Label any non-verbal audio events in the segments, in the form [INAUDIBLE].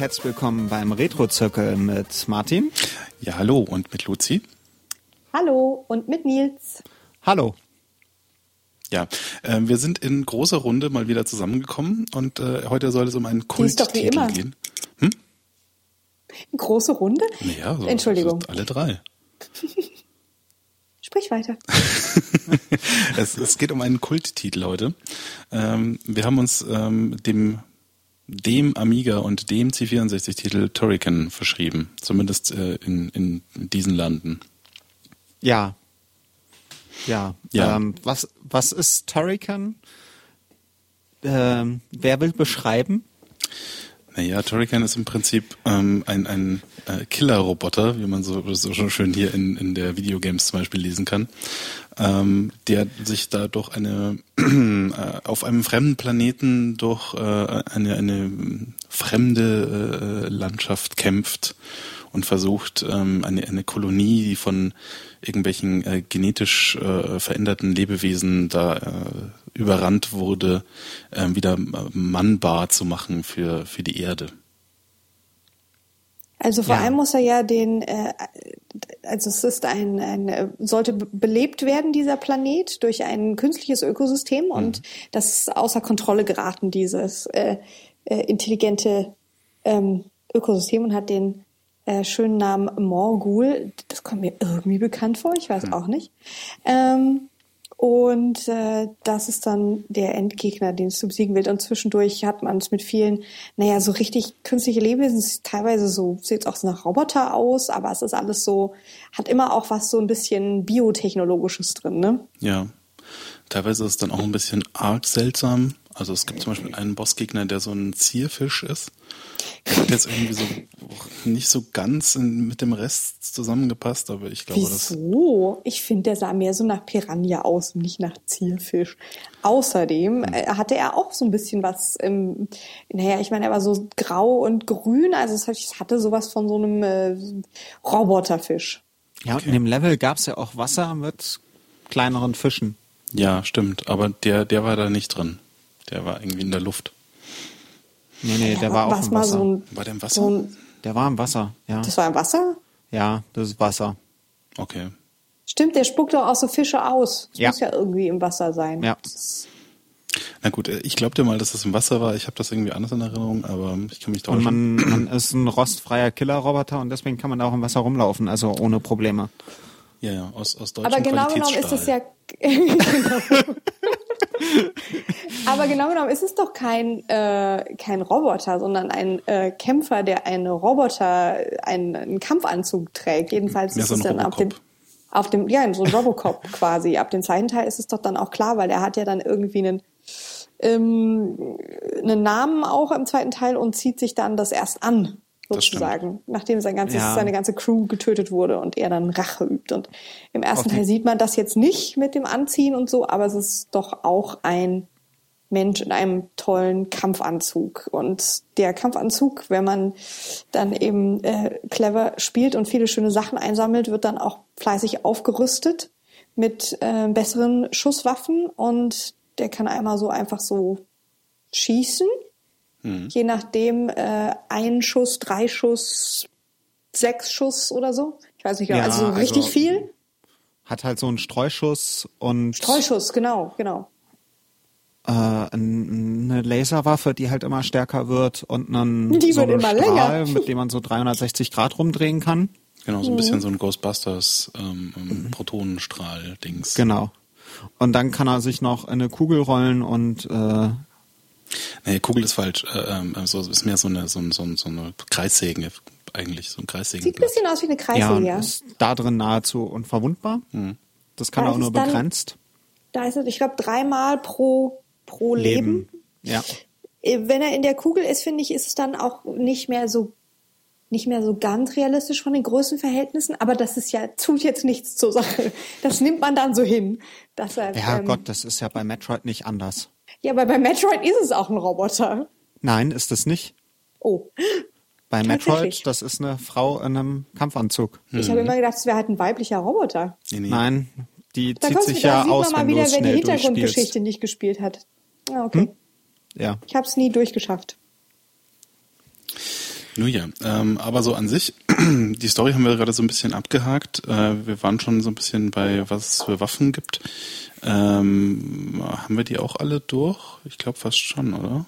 Herzlich willkommen beim Retro-Zirkel mit Martin. Ja, hallo und mit Luzi. Hallo und mit Nils. Hallo. Ja, äh, wir sind in großer Runde mal wieder zusammengekommen und äh, heute soll es um einen Kulttitel gehen. Hm? Große Runde? Ja, so, Entschuldigung. Alle drei. [LAUGHS] Sprich weiter. [LAUGHS] es, es, geht um einen Kulttitel heute. Ähm, wir haben uns ähm, dem dem Amiga und dem C64-Titel Turrican verschrieben, zumindest äh, in, in diesen Landen. Ja. Ja. ja. Ähm, was, was ist Turrican? Ähm, wer will beschreiben? Naja, Turrican ist im Prinzip ähm, ein, ein äh, Killer-Roboter, wie man so, so schön hier in, in der Videogames zum Beispiel lesen kann, ähm, der sich da durch eine äh, auf einem fremden Planeten durch äh, eine, eine fremde äh, Landschaft kämpft und versucht, ähm, eine, eine Kolonie, die von irgendwelchen äh, genetisch äh, veränderten Lebewesen da äh, überrannt wurde, äh, wieder mannbar zu machen für, für die Erde. Also vor ja. allem muss er ja den, äh, also es ist ein, ein, sollte belebt werden, dieser Planet, durch ein künstliches Ökosystem mhm. und das ist außer Kontrolle geraten, dieses äh, äh, intelligente ähm, Ökosystem und hat den äh, schönen Namen Morgul. Das kommt mir irgendwie bekannt vor, ich weiß mhm. auch nicht. Ähm, und äh, das ist dann der Endgegner, den es zu besiegen wird. Und zwischendurch hat man es mit vielen, naja, so richtig künstliche Lebewesen, teilweise so, sieht es auch so nach Roboter aus, aber es ist alles so, hat immer auch was so ein bisschen Biotechnologisches drin, ne? Ja. Teilweise ist es dann auch ein bisschen arg seltsam. Also es gibt zum Beispiel einen Bossgegner, der so ein Zierfisch ist. [LAUGHS] Der hat jetzt irgendwie so nicht so ganz in, mit dem Rest zusammengepasst, aber ich glaube, das. Wieso? Ich finde, der sah mehr so nach Piranha aus und nicht nach Zierfisch. Außerdem hm. Äh, hatte er auch so ein bisschen was im, naja, ich meine, er war so grau und grün, also es hatte sowas von so einem äh, Roboterfisch. Ja, okay. und in dem Level gab es ja auch Wasser mit kleineren Fischen. Ja, stimmt, aber der, der war da nicht drin. Der war irgendwie in der Luft. Nee, nee, der war auch im Wasser. So ein, war der im Wasser? So ein, der war im Wasser, ja. Das war im Wasser? Ja, das ist Wasser. Okay. Stimmt, der spuckt doch auch so Fische aus. Das ja. muss ja irgendwie im Wasser sein. Ja. Na gut, ich glaube dir mal, dass das im Wasser war. Ich habe das irgendwie anders in Erinnerung, aber ich kann mich da Und man, man ist ein rostfreier Killerroboter und deswegen kann man auch im Wasser rumlaufen, also ohne Probleme. Ja, ja, aus, aus deutschem Aber genau genommen ist es ja. [LAUGHS] genau. [LAUGHS] Aber genau genommen ist es doch kein, äh, kein Roboter, sondern ein äh, Kämpfer, der einen Roboter, einen, einen Kampfanzug trägt. Jedenfalls ja, ist so es dann Robocop. auf dem, auf dem, ja, so ein Robocop [LAUGHS] quasi. Ab dem zweiten Teil ist es doch dann auch klar, weil er hat ja dann irgendwie einen, ähm, einen Namen auch im zweiten Teil und zieht sich dann das erst an sozusagen, nachdem sein ganzes, ja. seine ganze Crew getötet wurde und er dann Rache übt. Und im ersten. Teil sieht man das jetzt nicht mit dem Anziehen und so, aber es ist doch auch ein Mensch in einem tollen Kampfanzug. Und der Kampfanzug, wenn man dann eben äh, clever spielt und viele schöne Sachen einsammelt, wird dann auch fleißig aufgerüstet mit äh, besseren Schusswaffen und der kann einmal so einfach so schießen Mhm. Je nachdem, äh, ein Schuss, drei Schuss, sechs Schuss oder so. Ich weiß nicht, genau. ja, also richtig also viel. Hat halt so einen Streuschuss und. Streuschuss, genau, genau. Äh, eine Laserwaffe, die halt immer stärker wird und einen die so wird immer Strahl, länger. mit dem man so 360 Grad rumdrehen kann. Genau, so ein bisschen mhm. so ein Ghostbusters ähm, mhm. Protonenstrahl-Dings. Genau. Und dann kann er sich noch in eine Kugel rollen und äh, Nee, Kugel ist falsch. Äh, ähm, also ist mehr so eine, so, so, so eine Kreissäge eigentlich, so ein Kreissägen. Sieht ein bisschen aus wie eine Kreissäge, ja. Ist da drin nahezu unverwundbar. Hm. Das kann da auch nur dann, begrenzt. Da ist es, ich glaube, dreimal pro, pro Leben. Leben. Ja. Äh, wenn er in der Kugel ist, finde ich, ist es dann auch nicht mehr so nicht mehr so ganz realistisch von den Größenverhältnissen, aber das ist ja, tut jetzt nichts zur Sache. Das nimmt man dann so hin. Dass er, ja ähm, Gott, das ist ja bei Metroid nicht anders. Ja, aber bei Metroid ist es auch ein Roboter. Nein, ist es nicht. Oh. Bei Metroid, das ist eine Frau in einem Kampfanzug. Ich habe immer gedacht, es wäre halt ein weiblicher Roboter. Nee, nee. Nein, die da zieht sich ja aus, wenn wieder, du wenn die Hintergrundgeschichte nicht gespielt hat. Ah, okay. Hm? Ja. Ich habe es nie durchgeschafft. Nun ja, ähm, aber so an sich, die Story haben wir gerade so ein bisschen abgehakt. Äh, wir waren schon so ein bisschen bei, was es für Waffen gibt. Ähm, haben wir die auch alle durch? Ich glaube fast schon, oder?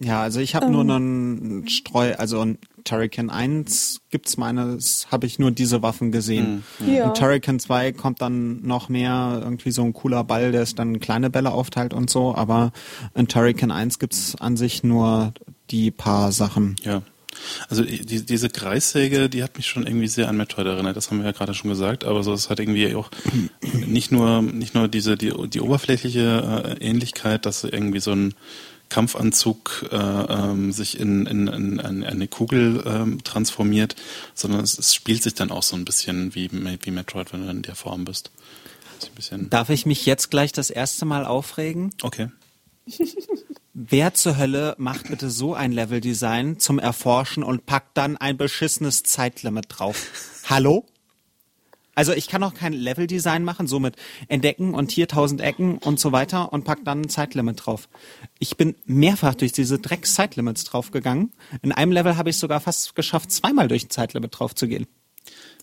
Ja, also ich habe um. nur ähm. einen Streu, also ein Turrican 1 gibt's meines, habe ich nur diese Waffen gesehen. Mhm. Ja. Und Turrican 2 kommt dann noch mehr, irgendwie so ein cooler Ball, der es dann kleine Bälle aufteilt und so, aber in Turrican 1 gibt's an sich nur die paar Sachen. Ja. Also die, diese Kreissäge, die hat mich schon irgendwie sehr an Metroid erinnert, das haben wir ja gerade schon gesagt, aber so es hat irgendwie auch [CLEARS THROAT] nicht nur nicht nur diese die, die oberflächliche äh, Ähnlichkeit, dass irgendwie so ein Kampfanzug äh, ähm, sich in, in, in, in eine Kugel ähm, transformiert, sondern es, es, spielt sich dann auch so ein bisschen wie, wie Metroid, wenn du in der Form bist. Darf ich mich jetzt gleich das erste Mal aufregen? Okay. [LAUGHS] Wer zur Hölle macht bitte so ein Leveldesign zum Erforschen und packt dann ein beschissenes Zeitlimit drauf? Hallo? Also ich kann auch kein Leveldesign machen, so mit entdecken und hier tausend Ecken und so weiter und pack dann ein Zeitlimit drauf. Ich bin mehrfach durch diese Drecks-Zeitlimits draufgegangen. In einem Level habe ich sogar fast geschafft, zweimal durch ein Zeitlimit drauf zu gehen.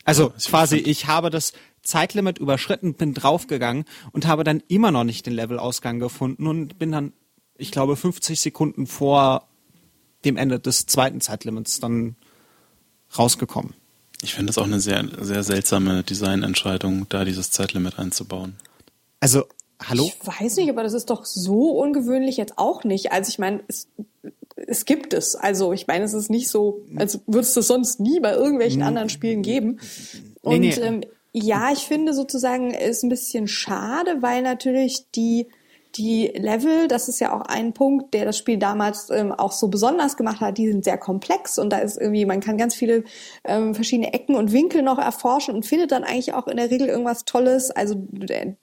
Also ja, quasi, ich habe das Zeitlimit überschritten, bin draufgegangen und habe dann immer noch nicht den Levelausgang gefunden und bin dann ich glaube, 50 Sekunden vor dem Ende des zweiten Zeitlimits dann rausgekommen. Ich finde das auch eine sehr, sehr seltsame Designentscheidung, da dieses Zeitlimit einzubauen. Also, hallo? Ich weiß nicht, aber das ist doch so ungewöhnlich jetzt auch nicht. Also ich meine, es, es gibt es. Also ich meine, es ist nicht so, als würde es das sonst nie bei irgendwelchen anderen Spielen geben. Und nee, nee. Ähm, ja, ich finde sozusagen, ist ein bisschen schade, weil natürlich die die Level, das ist ja auch ein Punkt, der das Spiel damals ähm, auch so besonders gemacht hat, die sind sehr komplex und da ist irgendwie, man kann ganz viele ähm, verschiedene Ecken und Winkel noch erforschen und findet dann eigentlich auch in der Regel irgendwas Tolles. Also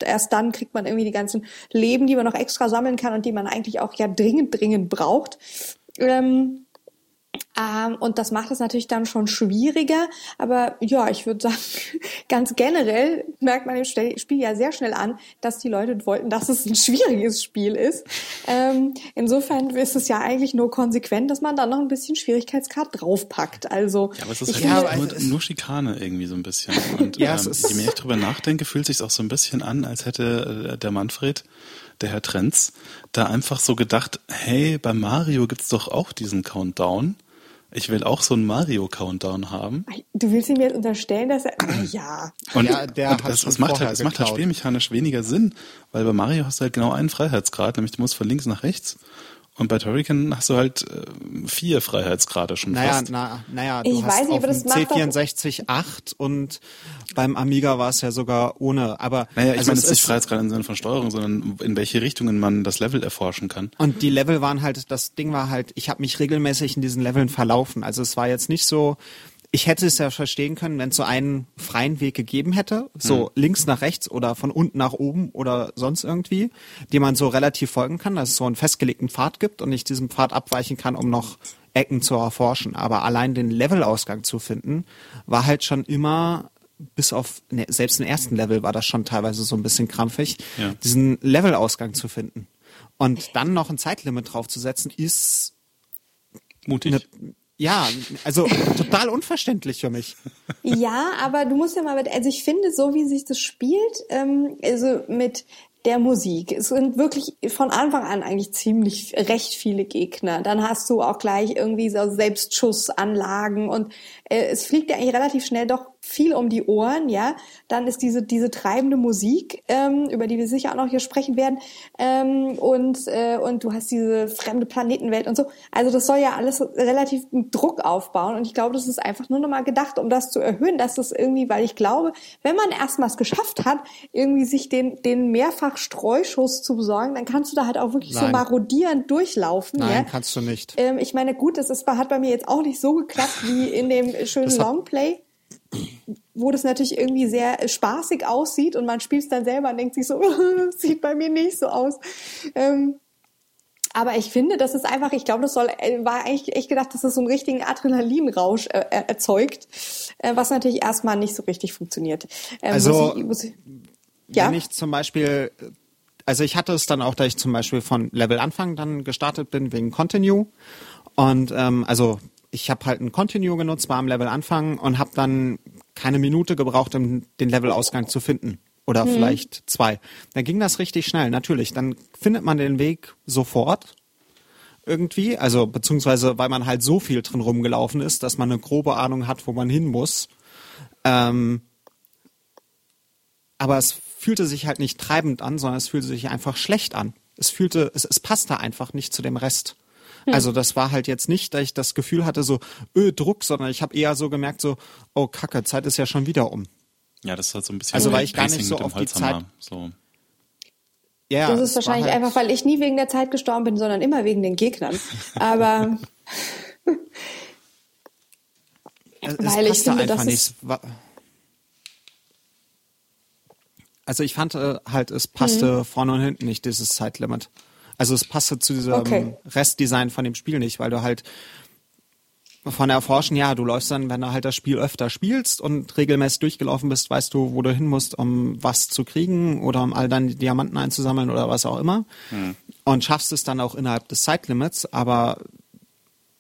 erst dann kriegt man irgendwie die ganzen Leben, die man noch extra sammeln kann und die man eigentlich auch ja dringend, dringend braucht. Ähm, ähm, und das macht es natürlich dann schon schwieriger. Aber ja, ich würde sagen, [LAUGHS] ganz generell merkt man im Spiel ja sehr schnell an, dass die Leute wollten, dass es ein schwieriges Spiel ist. Ähm, insofern ist es ja eigentlich nur konsequent, dass man dann noch ein bisschen Schwierigkeitsgrad draufpackt. Also, ja, aber es ist halt ja, nur, nur, Schikane irgendwie so ein bisschen. Und ja, ähm, je mehr ich drüber nachdenke, fühlt sich auch so ein bisschen an, als hätte äh, der Manfred der Herr Trenz, da einfach so gedacht, hey, bei Mario gibt's doch auch diesen Countdown. Ich will auch so einen Mario-Countdown haben. Du willst ihm jetzt unterstellen, dass er. ja. Und, ja, der und das, das macht halt, das macht halt spielmechanisch weniger Sinn, weil bei Mario hast du halt genau einen Freiheitsgrad, nämlich du musst von links nach rechts. Und bei Turrican hast du halt äh, vier Freiheitsgrade schon naja, fast. Na, naja, du ich hast weiß nicht, auf dem C64 8 und beim Amiga war es ja sogar ohne. Aber naja, ich also meine jetzt nicht Freiheitsgrad im Sinne von Steuerung, sondern in welche Richtungen man das Level erforschen kann. Und die Level waren halt, das Ding war halt, ich habe mich regelmäßig in diesen Leveln verlaufen. Also es war jetzt nicht so, ich hätte es ja verstehen können, wenn es so einen freien Weg gegeben hätte, so hm. links nach rechts oder von unten nach oben oder sonst irgendwie, die man so relativ folgen kann, dass es so einen festgelegten Pfad gibt und ich diesem Pfad abweichen kann, um noch Ecken zu erforschen. Aber allein den Levelausgang zu finden, war halt schon immer bis auf, ne, selbst im ersten Level war das schon teilweise so ein bisschen krampfig, ja. diesen Levelausgang zu finden. Und dann noch ein Zeitlimit draufzusetzen, ist mutig. Ne, ja, also total unverständlich für mich. Ja, aber du musst ja mal, also ich finde, so wie sich das spielt, ähm, also mit der Musik. Es sind wirklich von Anfang an eigentlich ziemlich recht viele Gegner. Dann hast du auch gleich irgendwie so Selbstschussanlagen und es fliegt ja eigentlich relativ schnell doch viel um die Ohren, ja. Dann ist diese diese treibende Musik, ähm, über die wir sicher auch noch hier sprechen werden, ähm, und äh, und du hast diese fremde Planetenwelt und so. Also das soll ja alles relativ Druck aufbauen und ich glaube, das ist einfach nur nochmal gedacht, um das zu erhöhen, dass das irgendwie, weil ich glaube, wenn man erstmal es geschafft hat, irgendwie sich den den mehrfach Streuschuss zu besorgen, dann kannst du da halt auch wirklich Nein. so marodierend durchlaufen. Nein, ja? kannst du nicht. Ähm, ich meine, gut, das ist, hat bei mir jetzt auch nicht so geklappt wie in dem schönen Longplay wo das natürlich irgendwie sehr spaßig aussieht und man spielt es dann selber und denkt sich so, [LAUGHS] sieht bei mir nicht so aus. Ähm, aber ich finde, das ist einfach, ich glaube, das soll, äh, war eigentlich echt gedacht, dass das so einen richtigen Adrenalinrausch äh, erzeugt, äh, was natürlich erstmal nicht so richtig funktioniert. Ähm, also, ich, ich, ja? wenn ich zum Beispiel, also ich hatte es dann auch, da ich zum Beispiel von Level Anfang dann gestartet bin wegen Continue und ähm, also ich habe halt ein Continue genutzt, war am Level Anfang und habe dann keine Minute gebraucht, um den Levelausgang zu finden. Oder hm. vielleicht zwei. Dann ging das richtig schnell, natürlich. Dann findet man den Weg sofort irgendwie. Also beziehungsweise, weil man halt so viel drin rumgelaufen ist, dass man eine grobe Ahnung hat, wo man hin muss. Ähm, aber es fühlte sich halt nicht treibend an, sondern es fühlte sich einfach schlecht an. Es fühlte, es, es passte einfach nicht zu dem Rest. Hm. Also das war halt jetzt nicht, dass ich das Gefühl hatte, so öh, Druck, sondern ich habe eher so gemerkt, so, oh Kacke, Zeit ist ja schon wieder um. Ja, das ist halt so ein bisschen also weil ich gar nicht so auf die Zeit so. Ja, das ist wahrscheinlich halt einfach, weil ich nie wegen der Zeit gestorben bin, sondern immer wegen den Gegnern. Aber [LAUGHS] [LAUGHS] es, weil ich finde, das ist also ich fand äh, halt, es passte mhm. vorne und hinten nicht, dieses Zeitlimit. Also es passte zu diesem okay. Restdesign von dem Spiel nicht, weil du halt von Erforschen, ja, du läufst dann, wenn du halt das Spiel öfter spielst und regelmäßig durchgelaufen bist, weißt du, wo du hin musst, um was zu kriegen oder um all deine Diamanten einzusammeln oder was auch immer. Mhm. Und schaffst es dann auch innerhalb des Zeitlimits, aber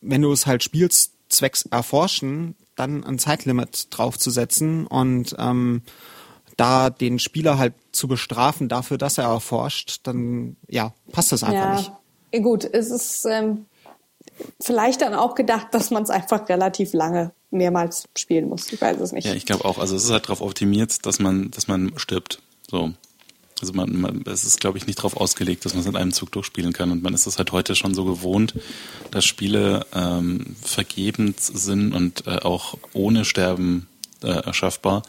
wenn du es halt spielst, zwecks Erforschen, dann ein Zeitlimit draufzusetzen und ähm, da den Spieler halt zu bestrafen dafür, dass er erforscht, dann ja, passt das einfach ja. nicht. Gut, es ist ähm, vielleicht dann auch gedacht, dass man es einfach relativ lange mehrmals spielen muss. Ich weiß es nicht. Ja, ich glaube auch. Also es ist halt darauf optimiert, dass man, dass man stirbt. So. Also man, man es ist, glaube ich, nicht darauf ausgelegt, dass man es in einem Zug durchspielen kann. Und man ist es halt heute schon so gewohnt, dass Spiele ähm, vergebend sind und äh, auch ohne Sterben äh, erschaffbar.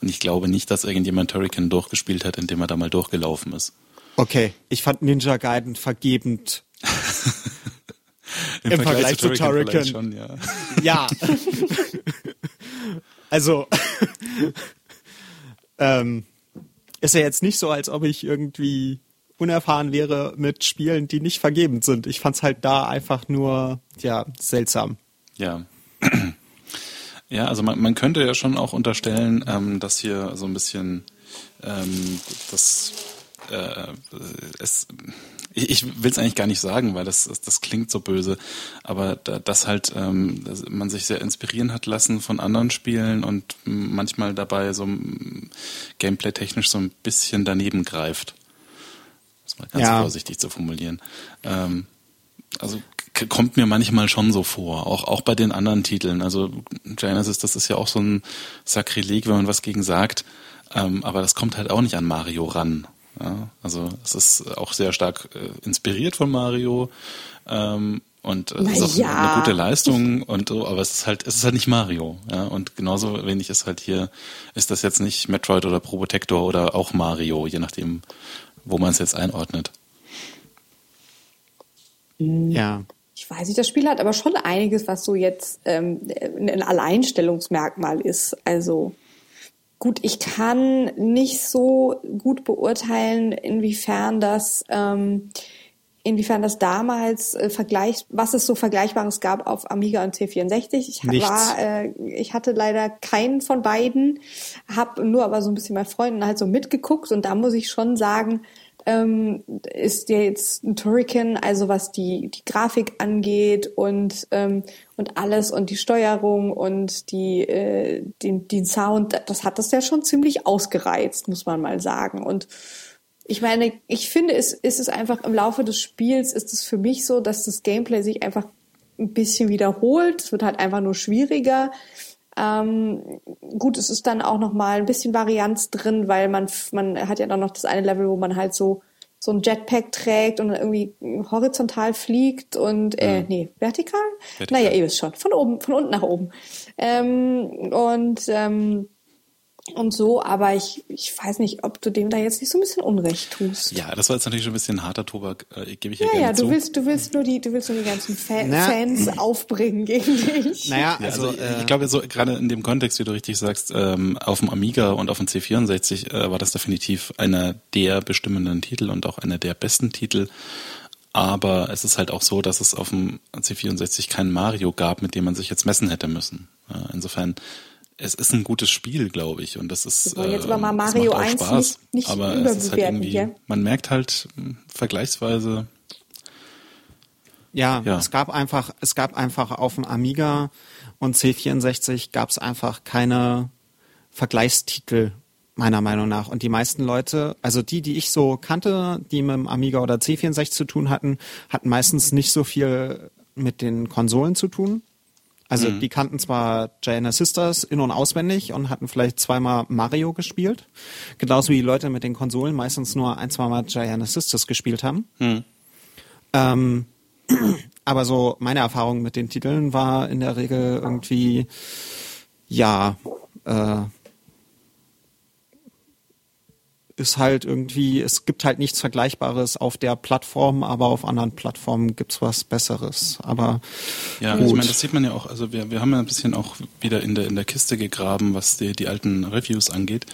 Und ich glaube nicht, dass irgendjemand Turrican durchgespielt hat, indem er da mal durchgelaufen ist. Okay, ich fand Ninja Gaiden vergebend. [LAUGHS] Im, Im Vergleich, Vergleich, zu Turrican. Schon, ja. ja. [LAUGHS] also [LAUGHS] ähm, ist ja jetzt nicht so, als ob ich irgendwie unerfahren wäre mit Spielen, die nicht vergebend sind. Ich fand's halt da einfach nur ja seltsam. Ja. Ja, also man, man könnte ja schon auch unterstellen, ähm, dass hier so ein bisschen ähm, das äh, es ich, ich will es eigentlich gar nicht sagen, weil das, das klingt so böse, aber da, das halt ähm, dass man sich sehr inspirieren hat lassen von anderen Spielen und manchmal dabei so gameplay-technisch so ein bisschen daneben greift. Das mal ganz ja. vorsichtig zu formulieren. Ähm, also kommt mir manchmal schon so vor, auch, auch bei den anderen Titeln. Also Genesis, das ist ja auch so ein Sakrileg, wenn man was gegen sagt, ähm, aber das kommt halt auch nicht an Mario ran. Ja? Also es ist auch sehr stark äh, inspiriert von Mario ähm, und es ist auch ja. eine gute Leistung und so, aber es ist halt, es ist halt nicht Mario. Ja? Und genauso wenig ist halt hier, ist das jetzt nicht Metroid oder Probotector oder auch Mario, je nachdem, wo man es jetzt einordnet. Ja ich weiß nicht, das Spiel hat aber schon einiges, was so jetzt ähm, ein Alleinstellungsmerkmal ist. Also gut, ich kann nicht so gut beurteilen, inwiefern das ähm, inwiefern das damals äh, vergleich, was es so Vergleichbares gab auf Amiga und C64. Ich Nichts. war, äh, ich hatte leider keinen von beiden, habe nur aber so ein bisschen bei Freunden halt so mitgeguckt und da muss ich schon sagen, ähm, ist jetzt ein Turrican, also was die, die Grafik angeht und, ähm, und alles und die Steuerung und die, äh, den, den Sound, das hat das ja schon ziemlich ausgereizt, muss man mal sagen. Und ich meine, ich finde, es ist es einfach im Laufe des Spiels ist es für mich so, dass das Gameplay sich einfach ein bisschen wiederholt. Es wird halt einfach nur schwieriger. Ähm, gut, es ist dann auch noch mal ein bisschen Varianz drin, weil man man hat ja dann noch das eine Level, wo man halt so so ein Jetpack trägt und irgendwie horizontal fliegt und äh, mhm. nee, vertikal? vertikal? Naja, ihr wisst schon, von oben, von unten nach oben. Ähm, und ähm, und so, aber ich, ich weiß nicht, ob du dem da jetzt nicht so ein bisschen Unrecht tust. Ja, das war jetzt natürlich schon ein bisschen harter Tobak, äh, gebe ich ja, ja gerne ja, du zu. willst, du willst nur die, du willst nur die ganzen Fa naja. Fans [CLEARS THROAT] aufbringen gegen dich. Naja, also, also äh, ich glaube so gerade in dem Kontext, wie du richtig sagst, ähm, auf dem Amiga und auf dem C64 äh, war das definitiv einer der bestimmenden Titel und auch einer der besten Titel. Aber es ist halt auch so, dass es auf dem C64 kein Mario gab, mit dem man sich jetzt messen hätte müssen. Insofern es ist ein gutes Spiel, glaube ich. Und das ist. Wir jetzt aber mal Mario 1 Spaß, nicht, nicht aber es ist halt irgendwie, ja? man merkt halt hm, vergleichsweise. Ja, ja, es gab einfach, es gab einfach auf dem Amiga und C64 gab es einfach keine Vergleichstitel meiner Meinung nach. Und die meisten Leute, also die, die ich so kannte, die mit dem Amiga oder C64 zu tun hatten, hatten meistens nicht so viel mit den Konsolen zu tun. Also mhm. die kannten zwar Giana Sisters in- und auswendig und hatten vielleicht zweimal Mario gespielt. Genauso wie die Leute mit den Konsolen meistens nur ein, zweimal Giana Sisters gespielt haben. Mhm. Ähm, [CLEARS THROAT] aber so meine Erfahrung mit den Titeln war in der Regel irgendwie, ja, äh, ist halt irgendwie, es gibt halt nichts Vergleichbares auf der Plattform, aber auf anderen Plattformen gibt's was Besseres. Aber ja, gut. ich meine, das sieht man ja auch. Also wir, wir haben ja ein bisschen auch wieder in der in der Kiste gegraben, was die, die alten Reviews angeht.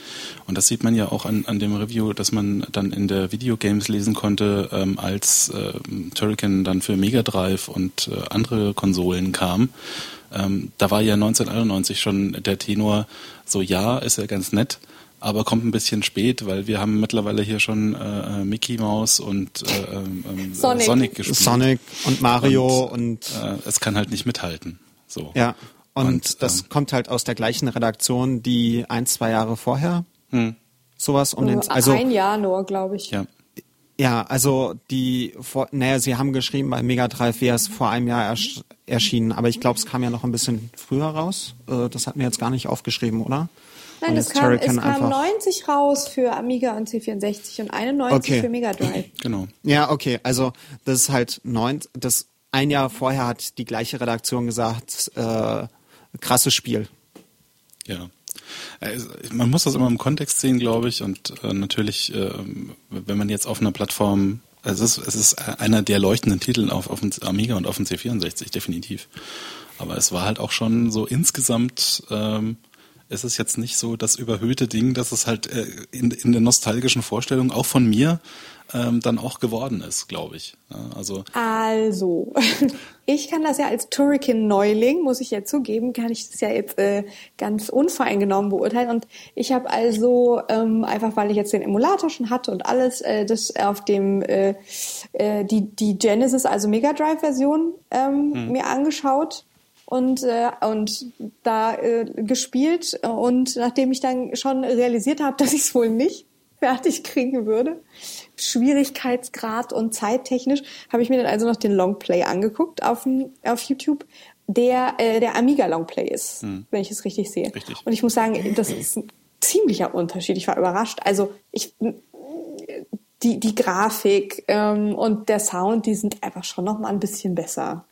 Und das sieht man ja auch an, an dem Review, dass man dann in der Videogames lesen konnte, ähm, als äh, Turrican dann für Mega Drive und äh, andere Konsolen kam. Ähm, da war ja 1991 schon der Tenor so, ja, ist ja ganz nett aber kommt ein bisschen spät, weil wir haben mittlerweile hier schon äh, äh Mickey Mouse und äh, ähm, ähm, Sonic. Sonic gespielt. Sonic und Mario und, und äh, es kann halt nicht mithalten. So. Ja. Und, und das ähm, kommt halt aus der gleichen Redaktion, die ein, zwei Jahre vorher hm. sowas um den also ein Jahr nur, glaube ich. Ja. Ja, also die, vor, naja, sie haben geschrieben, bei Mega Drive wäre es vor einem Jahr ersch erschienen, aber ich glaube, es kam ja noch ein bisschen früher raus. Äh, das hat mir jetzt gar nicht aufgeschrieben, oder? Nein, es kam, es kam 90 raus für Amiga und C64 und 91 okay. für Mega Drive. [CLEARS THROAT] Genau. Ja, okay. Also das ist halt neun, das ein Jahr vorher hat die gleiche Redaktion gesagt, äh, krasses Spiel. Ja. Man muss das immer im Kontext sehen, glaube ich. Und äh, natürlich, äh, wenn man jetzt auf einer Plattform, also es ist, es ist einer der leuchtenden Titel auf, auf dem Amiga und auf dem C64, definitiv. Aber es war halt auch schon so insgesamt ähm, es ist jetzt nicht so das überhöhte Ding, dass es halt äh, in, in der nostalgischen Vorstellung auch von mir ähm, dann auch geworden ist, glaube ich. Ja, also, also, [LAUGHS] ich kann das ja als Turrican-Neuling, muss ich ja zugeben, kann ich das ja jetzt äh, ganz unvoreingenommen beurteilen. Und ich habe also, ähm, einfach weil ich jetzt den Emulator schon hatte und alles, äh, das auf dem, äh, äh, die, die Genesis, also Mega Drive-Version ähm, hm. mir angeschaut und, äh, und da äh, gespielt. Und nachdem ich dann schon realisiert habe, [LAUGHS] dass ich es wohl nicht fertig kriegen würde, Schwierigkeitsgrad und zeittechnisch, habe ich mir dann also noch den Longplay angeguckt auf, auf YouTube, der äh, der Amiga Longplay ist, hm. wenn ich es richtig sehe. Richtig. Und ich muss sagen, das ist ein ziemlicher Unterschied. Ich war überrascht. Also ich die, die Grafik ähm, und der Sound, die sind einfach schon noch mal ein bisschen besser.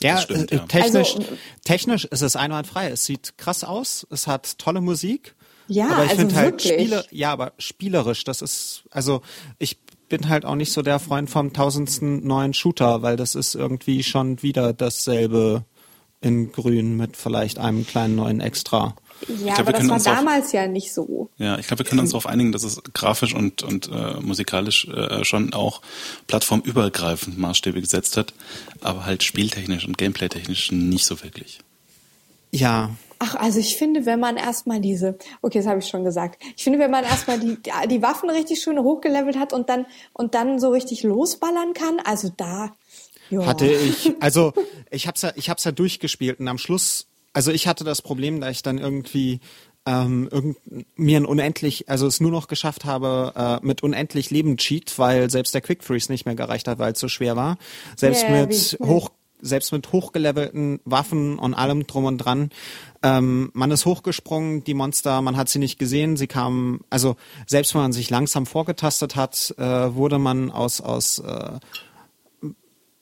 Ja, stimmt, äh, ja. technisch, also, technisch ist es einwandfrei. Es sieht krass aus, es hat tolle Musik. Ja, aber ich also finde halt Spiele, ja, aber spielerisch, das ist, also ich bin halt auch nicht so der Freund vom tausendsten neuen Shooter, weil das ist irgendwie schon wieder dasselbe in grün mit vielleicht einem kleinen neuen Extra. Ja, glaub, aber das war damals auf, ja nicht so. Ja, ich glaube, wir können uns darauf einigen, dass es grafisch und, und äh, musikalisch äh, schon auch plattformübergreifend Maßstäbe gesetzt hat, aber halt spieltechnisch und gameplaytechnisch nicht so wirklich. Ja. Ach, also ich finde, wenn man erstmal diese, okay, das habe ich schon gesagt. Ich finde, wenn man erstmal die, die Waffen richtig schön hochgelevelt hat und dann, und dann so richtig losballern kann, also da, ja. Hatte ich, also ich hab's ja, ich hab's ja durchgespielt und am Schluss also ich hatte das Problem, da ich dann irgendwie ähm, irgend, mir ein unendlich, also es nur noch geschafft habe äh, mit unendlich Leben Cheat, weil selbst der Quick Freeze nicht mehr gereicht hat, weil es so schwer war. Selbst yeah, mit hoch selbst mit hochgelevelten Waffen und allem drum und dran. Ähm, man ist hochgesprungen, die Monster, man hat sie nicht gesehen, sie kamen, also selbst wenn man sich langsam vorgetastet hat, äh, wurde man aus, aus äh,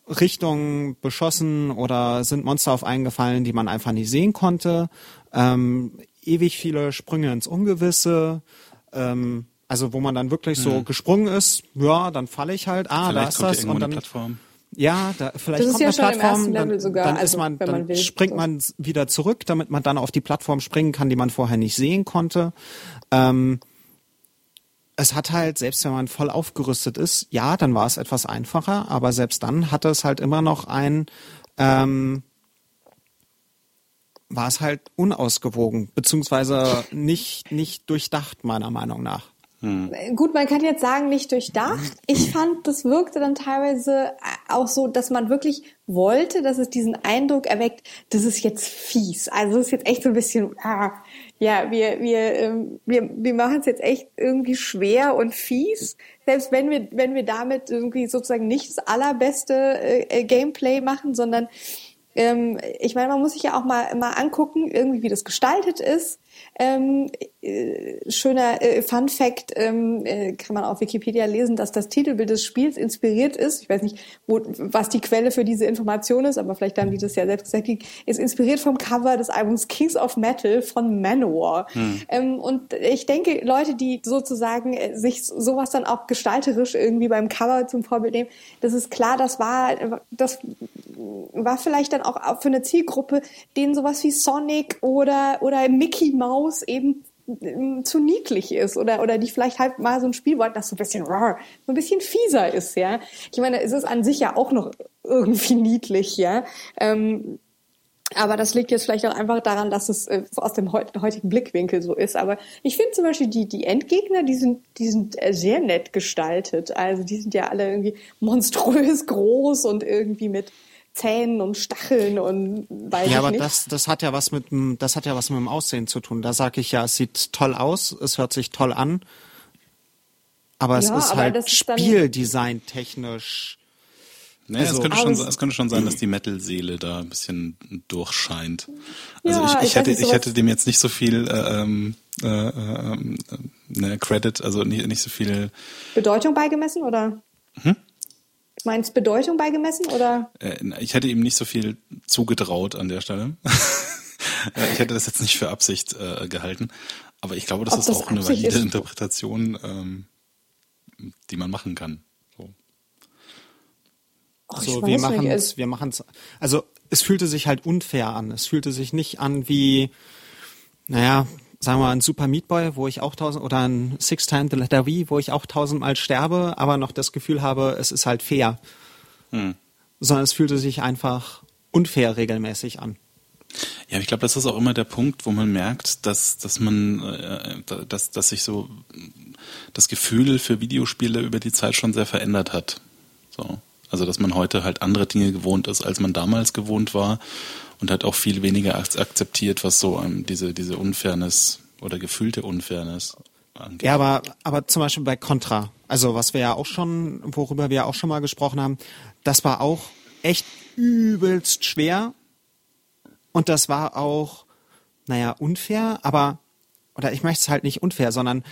Richtungen beschossen oder sind Monster auf eingefallen, die man einfach nicht sehen konnte. Ähm, ewig viele Sprünge ins Ungewisse. Ähm, also wo man dann wirklich so mhm. gesprungen ist, ja, dann falle ich halt, ah, vielleicht da ist das und dann Plattform. Ja, da, vielleicht das kommt ja eine Plattform, dann, sogar, dann, also, man, dann man springt so. man wieder zurück, damit man dann auf die Plattform springen kann, die man vorher nicht sehen konnte. Ähm, es hat halt, selbst wenn man voll aufgerüstet ist, ja, dann war es etwas einfacher, aber selbst dann hatte es halt immer noch ein, ähm, war es halt unausgewogen, beziehungsweise nicht, nicht durchdacht, meiner Meinung nach. hm. Gut, man kann jetzt sagen, nicht durchdacht. Ich fand, das wirkte dann teilweise auch so, dass man wirklich wollte, dass es diesen Eindruck erweckt, das ist jetzt fies. Also es ist jetzt echt so ein bisschen, ah, ja, wir, wir, ähm, wir, wir machen es jetzt echt irgendwie schwer und fies. Selbst wenn wir, wenn wir damit irgendwie sozusagen nicht das allerbeste äh, Gameplay machen, sondern ähm, ich meine, man muss sich ja auch mal, mal angucken, irgendwie wie das gestaltet ist. Ähm, äh, schöner äh, Fun Fact ähm, äh, kann man auf Wikipedia lesen, dass das Titelbild des Spiels inspiriert ist. Ich weiß nicht, wo, was die Quelle für diese Information ist, aber vielleicht haben die das ja selbst gesagt. Die ist inspiriert vom Cover des Albums Kings of Metal von Manowar. Hm. Ähm, und ich denke, Leute, die sozusagen äh, sich sowas dann auch gestalterisch irgendwie beim Cover zum Vorbild nehmen, das ist klar, das war, das war vielleicht dann auch für eine Zielgruppe, denen sowas wie Sonic oder, oder Mickey Mouse eben zu niedlich ist oder oder die vielleicht halt mal so ein Spiel wollten, das so ein bisschen rar, so ein bisschen fieser ist, ja. Ich meine, es ist an sich ja auch noch irgendwie [LAUGHS] niedlich, ja. Ähm, aber das liegt jetzt vielleicht auch einfach daran, dass es äh, aus dem heutigen Blickwinkel so ist. Aber ich finde zum Beispiel die, die Endgegner, die sind, die sind äh, sehr nett gestaltet. Also die sind ja alle irgendwie monströs [LAUGHS] groß und irgendwie mit Zähnen und Stacheln und weiß ja, aber nicht. das das hat ja was mit dem das hat ja was mit dem Aussehen zu tun. Da sage ich ja, es sieht toll aus, es hört sich toll an, aber es ja, ist aber halt Spieldesign technisch. Naja, also, es, könnte schon, es könnte schon sein, dass die Metal-Seele da ein bisschen durchscheint. Also ja, ich, ich, hätte, ich hätte dem jetzt nicht so viel äh, ähm, äh, äh, ne, Credit, also nicht, nicht so viel Bedeutung beigemessen oder? Hm? Meinst Bedeutung beigemessen oder? Äh, ich hätte ihm nicht so viel zugetraut an der Stelle. [LAUGHS] Äh, ich hätte das jetzt nicht für Absicht äh, gehalten, aber ich glaube, das Ob ist das auch eine valide ist? Interpretation, ähm, die man machen kann. So, Ach, so wir machen es, wir machen es. Also es fühlte sich halt unfair an. Es fühlte sich nicht an wie, naja, sagen wir mal, ein Super Meat Boy, wo ich auch tausend, oder ein Six Time the Letter V, wo ich auch tausendmal sterbe, aber noch das Gefühl habe, es ist halt fair. Hm. Sondern es fühlte sich einfach unfair regelmäßig an. Ja, ich glaube, das ist auch immer der Punkt, wo man merkt, dass, dass man, äh, dass, dass sich so das Gefühl für Videospiele über die Zeit schon sehr verändert hat. So. Also, dass man heute halt andere Dinge gewohnt ist, als man damals gewohnt war und hat auch viel weniger akzeptiert, was so um, diese, diese Unfairness oder gefühlte Unfairness angeht. Ja, aber, aber zum Beispiel bei Contra, also was wir ja auch schon, worüber wir ja auch schon mal gesprochen haben, das war auch echt übelst schwer und das war auch, naja, unfair, aber, oder ich möchte es halt nicht unfair, sondern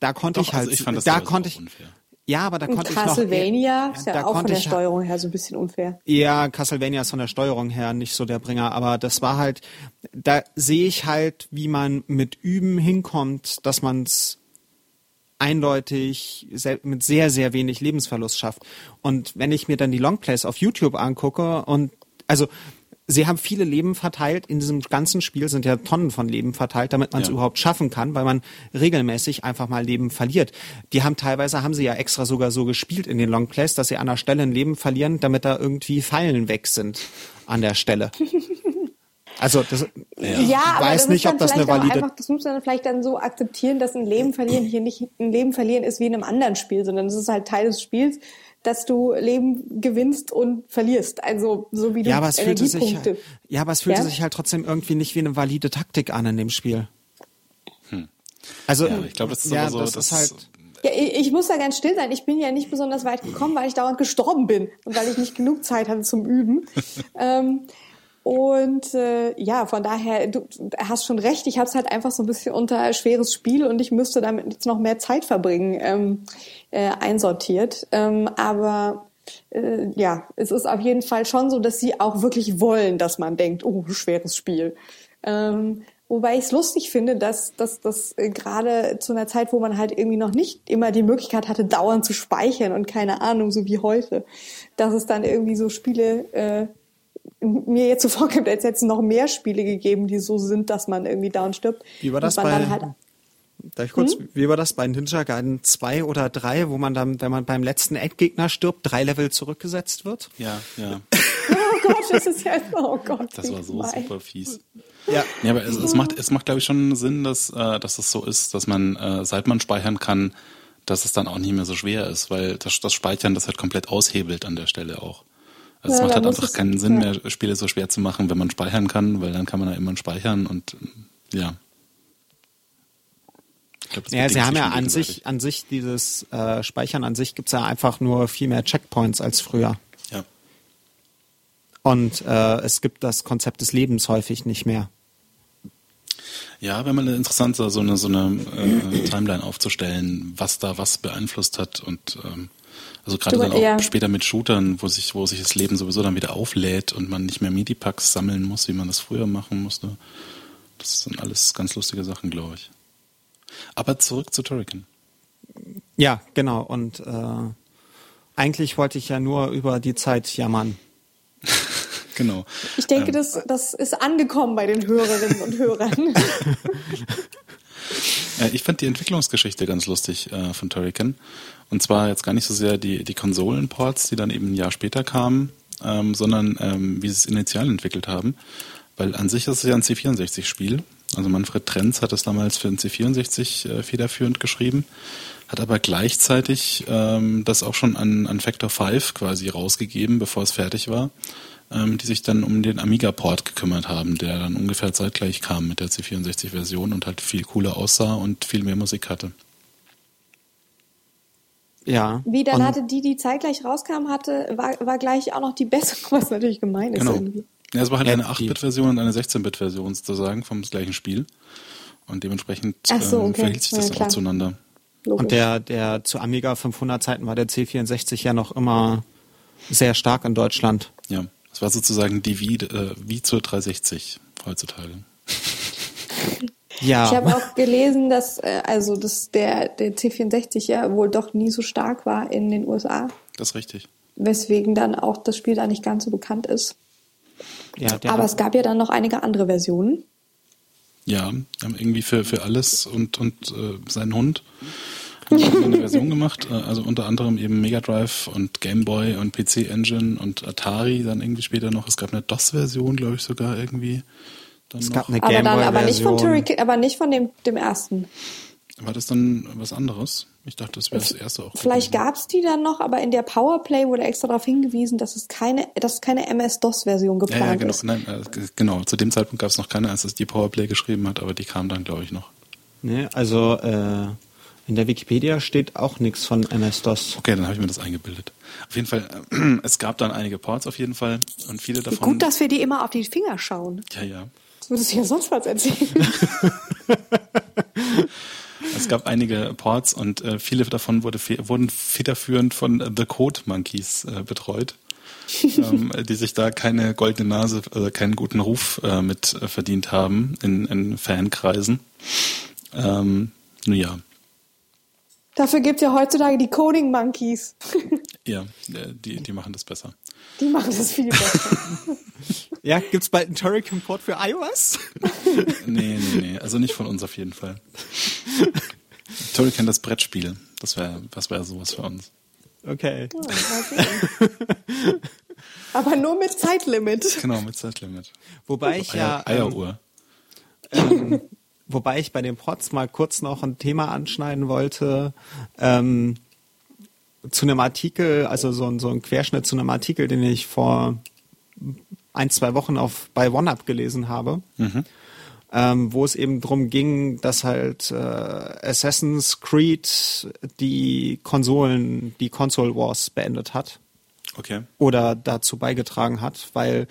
da konnte Doch, ich halt, also ich da konnte ich, unfair. Ja, aber da und konnte Castlevania ich noch, ist ja auch von der Steuerung her so ein bisschen unfair. Ja, Castlevania ist von der Steuerung her nicht so der Bringer, aber das war halt, da sehe ich halt, wie man mit Üben hinkommt, dass man es eindeutig mit sehr, sehr wenig Lebensverlust schafft. Und wenn ich mir dann die Longplays auf YouTube angucke und also sie haben viele Leben verteilt. In diesem ganzen Spiel sind ja Tonnen von Leben verteilt, damit man es ja. überhaupt schaffen kann, weil man regelmäßig einfach mal Leben verliert. Die haben teilweise, haben sie ja extra sogar so gespielt in den Longplays, dass sie an der Stelle ein Leben verlieren, damit da irgendwie Fallen weg sind an der Stelle. [LAUGHS] Also das, ja, ja ich weiß nicht, ob das eine valide. Einfach, das muss man vielleicht dann so akzeptieren, dass ein Leben verlieren hier nicht ein Leben verlieren ist wie in einem anderen Spiel, sondern es ist halt Teil des Spiels dass du Leben gewinnst und verlierst. Also so wie du ja, aber es fühlte sich, ja, aber es fühlte ja? sich halt trotzdem irgendwie nicht wie eine valide Taktik an in dem Spiel. Hm. Also ja, ich glaube, das ist ja, so, das, das ist halt. Ja, ich, ich muss da ganz still sein. Ich bin ja nicht besonders weit gekommen, weil ich dauernd gestorben bin und weil ich nicht genug Zeit hatte zum Üben. [LAUGHS] ähm, und äh, ja, von daher, du, hast schon recht, ich habe es halt einfach so ein bisschen unter schweres Spiel und ich müsste damit jetzt noch mehr Zeit verbringen, ähm, äh, einsortiert. Ähm, aber äh, ja, es ist auf jeden Fall schon so, dass sie auch wirklich wollen, dass man denkt, oh, schweres Spiel. Ähm, wobei ich es lustig finde, dass dass das äh, gerade zu einer Zeit, wo man halt irgendwie noch nicht immer die Möglichkeit hatte, dauernd zu speichern und keine Ahnung, so wie heute, dass es dann irgendwie so Spiele äh, mir jetzt so [LAUGHS] vorkommt, als hätte es noch mehr Spiele gegeben, die so sind, dass man irgendwie down stirbt. Wie war das bei, halt, darf ich kurz, hm? wie war das bei Ninja Gaiden 2 oder 3, wo man dann, wenn man beim letzten Endgegner stirbt, drei Level zurückgesetzt wird? Ja, ja. [LAUGHS] oh Gott, das ist ja, oh Gott. Das war so gemein. super fies. Ja. ja, aber es, es macht, es macht, glaube ich, schon Sinn, dass, äh, dass es so ist, dass man, äh, seit man speichern kann, dass es dann auch nicht mehr so schwer ist, weil das, das Speichern das halt komplett aushebelt an der Stelle auch. Also ja, es macht halt einfach keinen Sinn ja. mehr, Spiele so schwer zu machen, wenn man speichern kann, weil dann kann man da immer speichern und ja. Glaub, ja, sie haben ja an sich, an sich dieses äh, Speichern an sich gibt's ja einfach nur viel mehr Checkpoints als früher. Ja. Und äh, es gibt das Konzept des Lebens häufig nicht mehr. Ja, wenn man interessant so eine so eine äh, Timeline aufzustellen, was da was beeinflusst hat und ähm, also gerade dann auch ja. später mit Shootern, wo sich wo sich das Leben sowieso dann wieder auflädt und man nicht mehr Midi-Packs sammeln muss, wie man das früher machen musste. Das sind alles ganz lustige Sachen, glaube ich. Aber zurück zu Turrican. Ja, genau. Und äh, eigentlich wollte ich ja nur über die Zeit jammern. [LAUGHS] genau. Ich denke, ähm, das, das ist angekommen bei den Hörerinnen und Hörern. [LAUGHS] ich fand die Entwicklungsgeschichte ganz lustig äh, von Turrican. Und zwar jetzt gar nicht so sehr die, die Konsolenports, die dann eben ein Jahr später kamen, ähm, sondern ähm, wie sie es initial entwickelt haben. Weil an sich ist es ja ein C64-Spiel. Also Manfred Trenz hat es damals für den C64 äh, federführend geschrieben, hat aber gleichzeitig ähm, das auch schon an, an Factor 5 quasi rausgegeben, bevor es fertig war, ähm, die sich dann um den Amiga-Port gekümmert haben, der dann ungefähr zeitgleich kam mit der C64-Version und halt viel cooler aussah und viel mehr Musik hatte. Ja. Wie, dann hatte die, die zeitgleich rauskam, hatte, war, war gleich auch noch die bessere, was natürlich gemein ist genau. irgendwie. Ja, es war halt eine 8-Bit-Version und eine 16-Bit-Version sozusagen vom gleichen Spiel. Und dementsprechend so, ähm, okay. verhielt sich das ja, auch zueinander. Logisch. Und der, der zu Amiga 500 Zeiten war der C64 ja noch immer sehr stark in Deutschland. Ja, es war sozusagen die wie, äh, wie zur 360 heutzutage. [LAUGHS] Ja. Ich habe auch gelesen, dass äh, also dass der, der C64 ja wohl doch nie so stark war in den USA. Das ist richtig. Weswegen dann auch das Spiel da nicht ganz so bekannt ist. Ja, Aber es gab ja dann noch einige andere Versionen. Ja, haben irgendwie für, für alles und, und äh, seinen Hund haben eine Version gemacht. Äh, also unter anderem eben Mega Drive und Game Boy und PC Engine und Atari dann irgendwie später noch. Es gab eine DOS-Version, glaube ich, sogar irgendwie. Dann es gab noch. eine Game. Aber, aber nicht von Turrican, aber nicht von dem, dem ersten. War das dann was anderes? Ich dachte, das wäre das erste auch. Vielleicht gab es die dann noch, aber in der Powerplay wurde extra darauf hingewiesen, dass es keine, dass keine MS-DOS-Version geplant ja, ja, genau, ist. Nein, äh, genau. Zu dem Zeitpunkt gab es noch keine, als es die Powerplay geschrieben hat, aber die kam dann, glaube ich, noch. Nee, also äh, in der Wikipedia steht auch nichts von MS-DOS. Okay, dann habe ich mir das eingebildet. Auf jeden Fall, äh, [CLEARS THROAT] es gab dann einige Ports auf jeden Fall und viele davon. Gut, dass wir die immer auf die Finger schauen. Ja, ja. Das würdest du ja sonst was erzählen. [LAUGHS] Es gab einige Ports und äh, viele davon wurde, wurden federführend von The Code Monkeys äh, betreut, [LAUGHS] ähm, die sich da keine goldene Nase, äh, keinen guten Ruf äh, mit äh, verdient haben in, in Fankreisen. Ähm, nun ja. Dafür gibt es ja heutzutage die Coding Monkeys. ja, äh, die, die machen das besser. Die machen das viel besser. [LAUGHS] ja, gibt es bald einen Turrican-Port für iOS? [LAUGHS] nee, nee, nee. Also nicht von uns auf jeden Fall. Turrican das Brettspiel. Das wäre das wär sowas für uns. Okay. Aber nur mit Zeitlimit. Genau, mit Zeitlimit. Wobei ich ja. Ähm, Eieruhr. Ähm, wobei ich bei den Pots mal kurz noch ein Thema anschneiden wollte. Ähm, zu einem Artikel, also so, ein so ein Querschnitt zu einem Artikel, den ich vor ein, zwei Wochen auf bei OneUp gelesen habe. Mhm ähm, wo es eben drum ging, dass halt äh, Assassin's Creed die Konsolen, die Console Wars beendet hat. Okay. Oder dazu beigetragen hat, weil,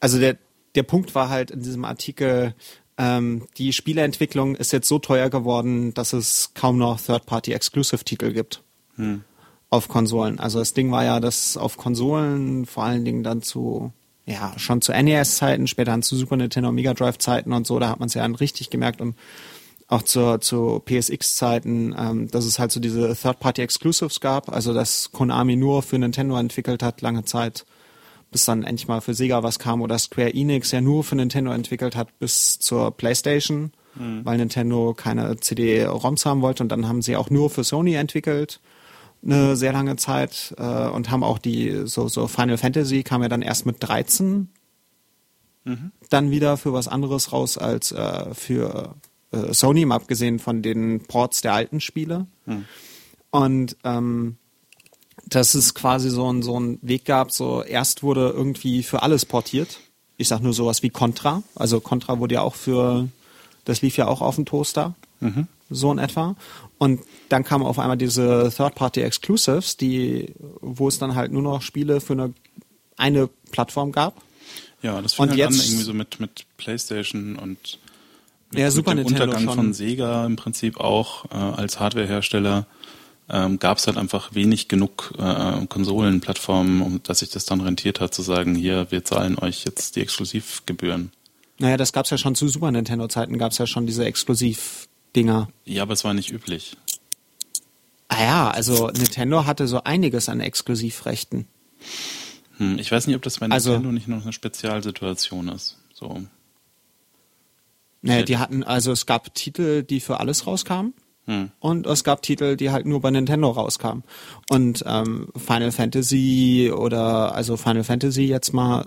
also der, der Punkt war halt in diesem Artikel, ähm, die Spieleentwicklung ist jetzt so teuer geworden, dass es kaum noch Third-Party-Exclusive-Titel gibt. Hm. Auf Konsolen. Also das Ding war ja, dass auf Konsolen vor allen Dingen dann zu ja, schon zu NES-Zeiten, später dann zu Super Nintendo, Mega Drive-Zeiten und so, da hat man es ja dann richtig gemerkt und auch zur, zu PSX-Zeiten, ähm, dass es halt so diese Third-Party-Exclusives gab, also dass Konami nur für Nintendo entwickelt hat, lange Zeit, bis dann endlich mal für Sega was kam oder Square Enix ja nur für Nintendo entwickelt hat bis zur PlayStation, mhm. weil Nintendo keine CD-ROMs haben wollte und dann haben sie auch nur für Sony entwickelt eine sehr lange Zeit äh, und haben auch die, so, so Final Fantasy kam ja dann erst mit 13 mhm. dann wieder für was anderes raus als äh, für äh, Sony, mal abgesehen von den Ports der alten Spiele. Mhm. Und ähm, dass es quasi so, ein, so einen Weg gab, so erst wurde irgendwie für alles portiert. Ich sag nur sowas wie Contra. Also Contra wurde ja auch für, das lief ja auch auf dem Toaster. Mhm. So in etwa. Und dann kamen auf einmal diese Third-Party-Exclusives, die, wo es dann halt nur noch Spiele für eine, eine Plattform gab. Ja, das fing und halt jetzt, an irgendwie so mit, mit PlayStation und mit, ja, Super mit dem Nintendo Untergang schon. von Sega im Prinzip auch äh, als Hardwarehersteller ähm, gab es halt einfach wenig genug äh, Konsolenplattformen, um dass sich das dann rentiert hat, zu sagen, hier, wir zahlen euch jetzt die Exklusivgebühren. Naja, das gab es ja schon zu Super Nintendo-Zeiten, gab es ja schon diese Exklusiv-Dinger. Ja, aber es war nicht üblich. Ah ja, also Nintendo hatte so einiges an Exklusivrechten. Hm, ich weiß nicht, ob das bei also, Nintendo nicht noch eine Spezialsituation ist. So. Naja, die hatten, also es gab Titel, die für alles rauskamen. Hm. Und es gab Titel, die halt nur bei Nintendo rauskamen. Und ähm, Final Fantasy oder also Final Fantasy jetzt mal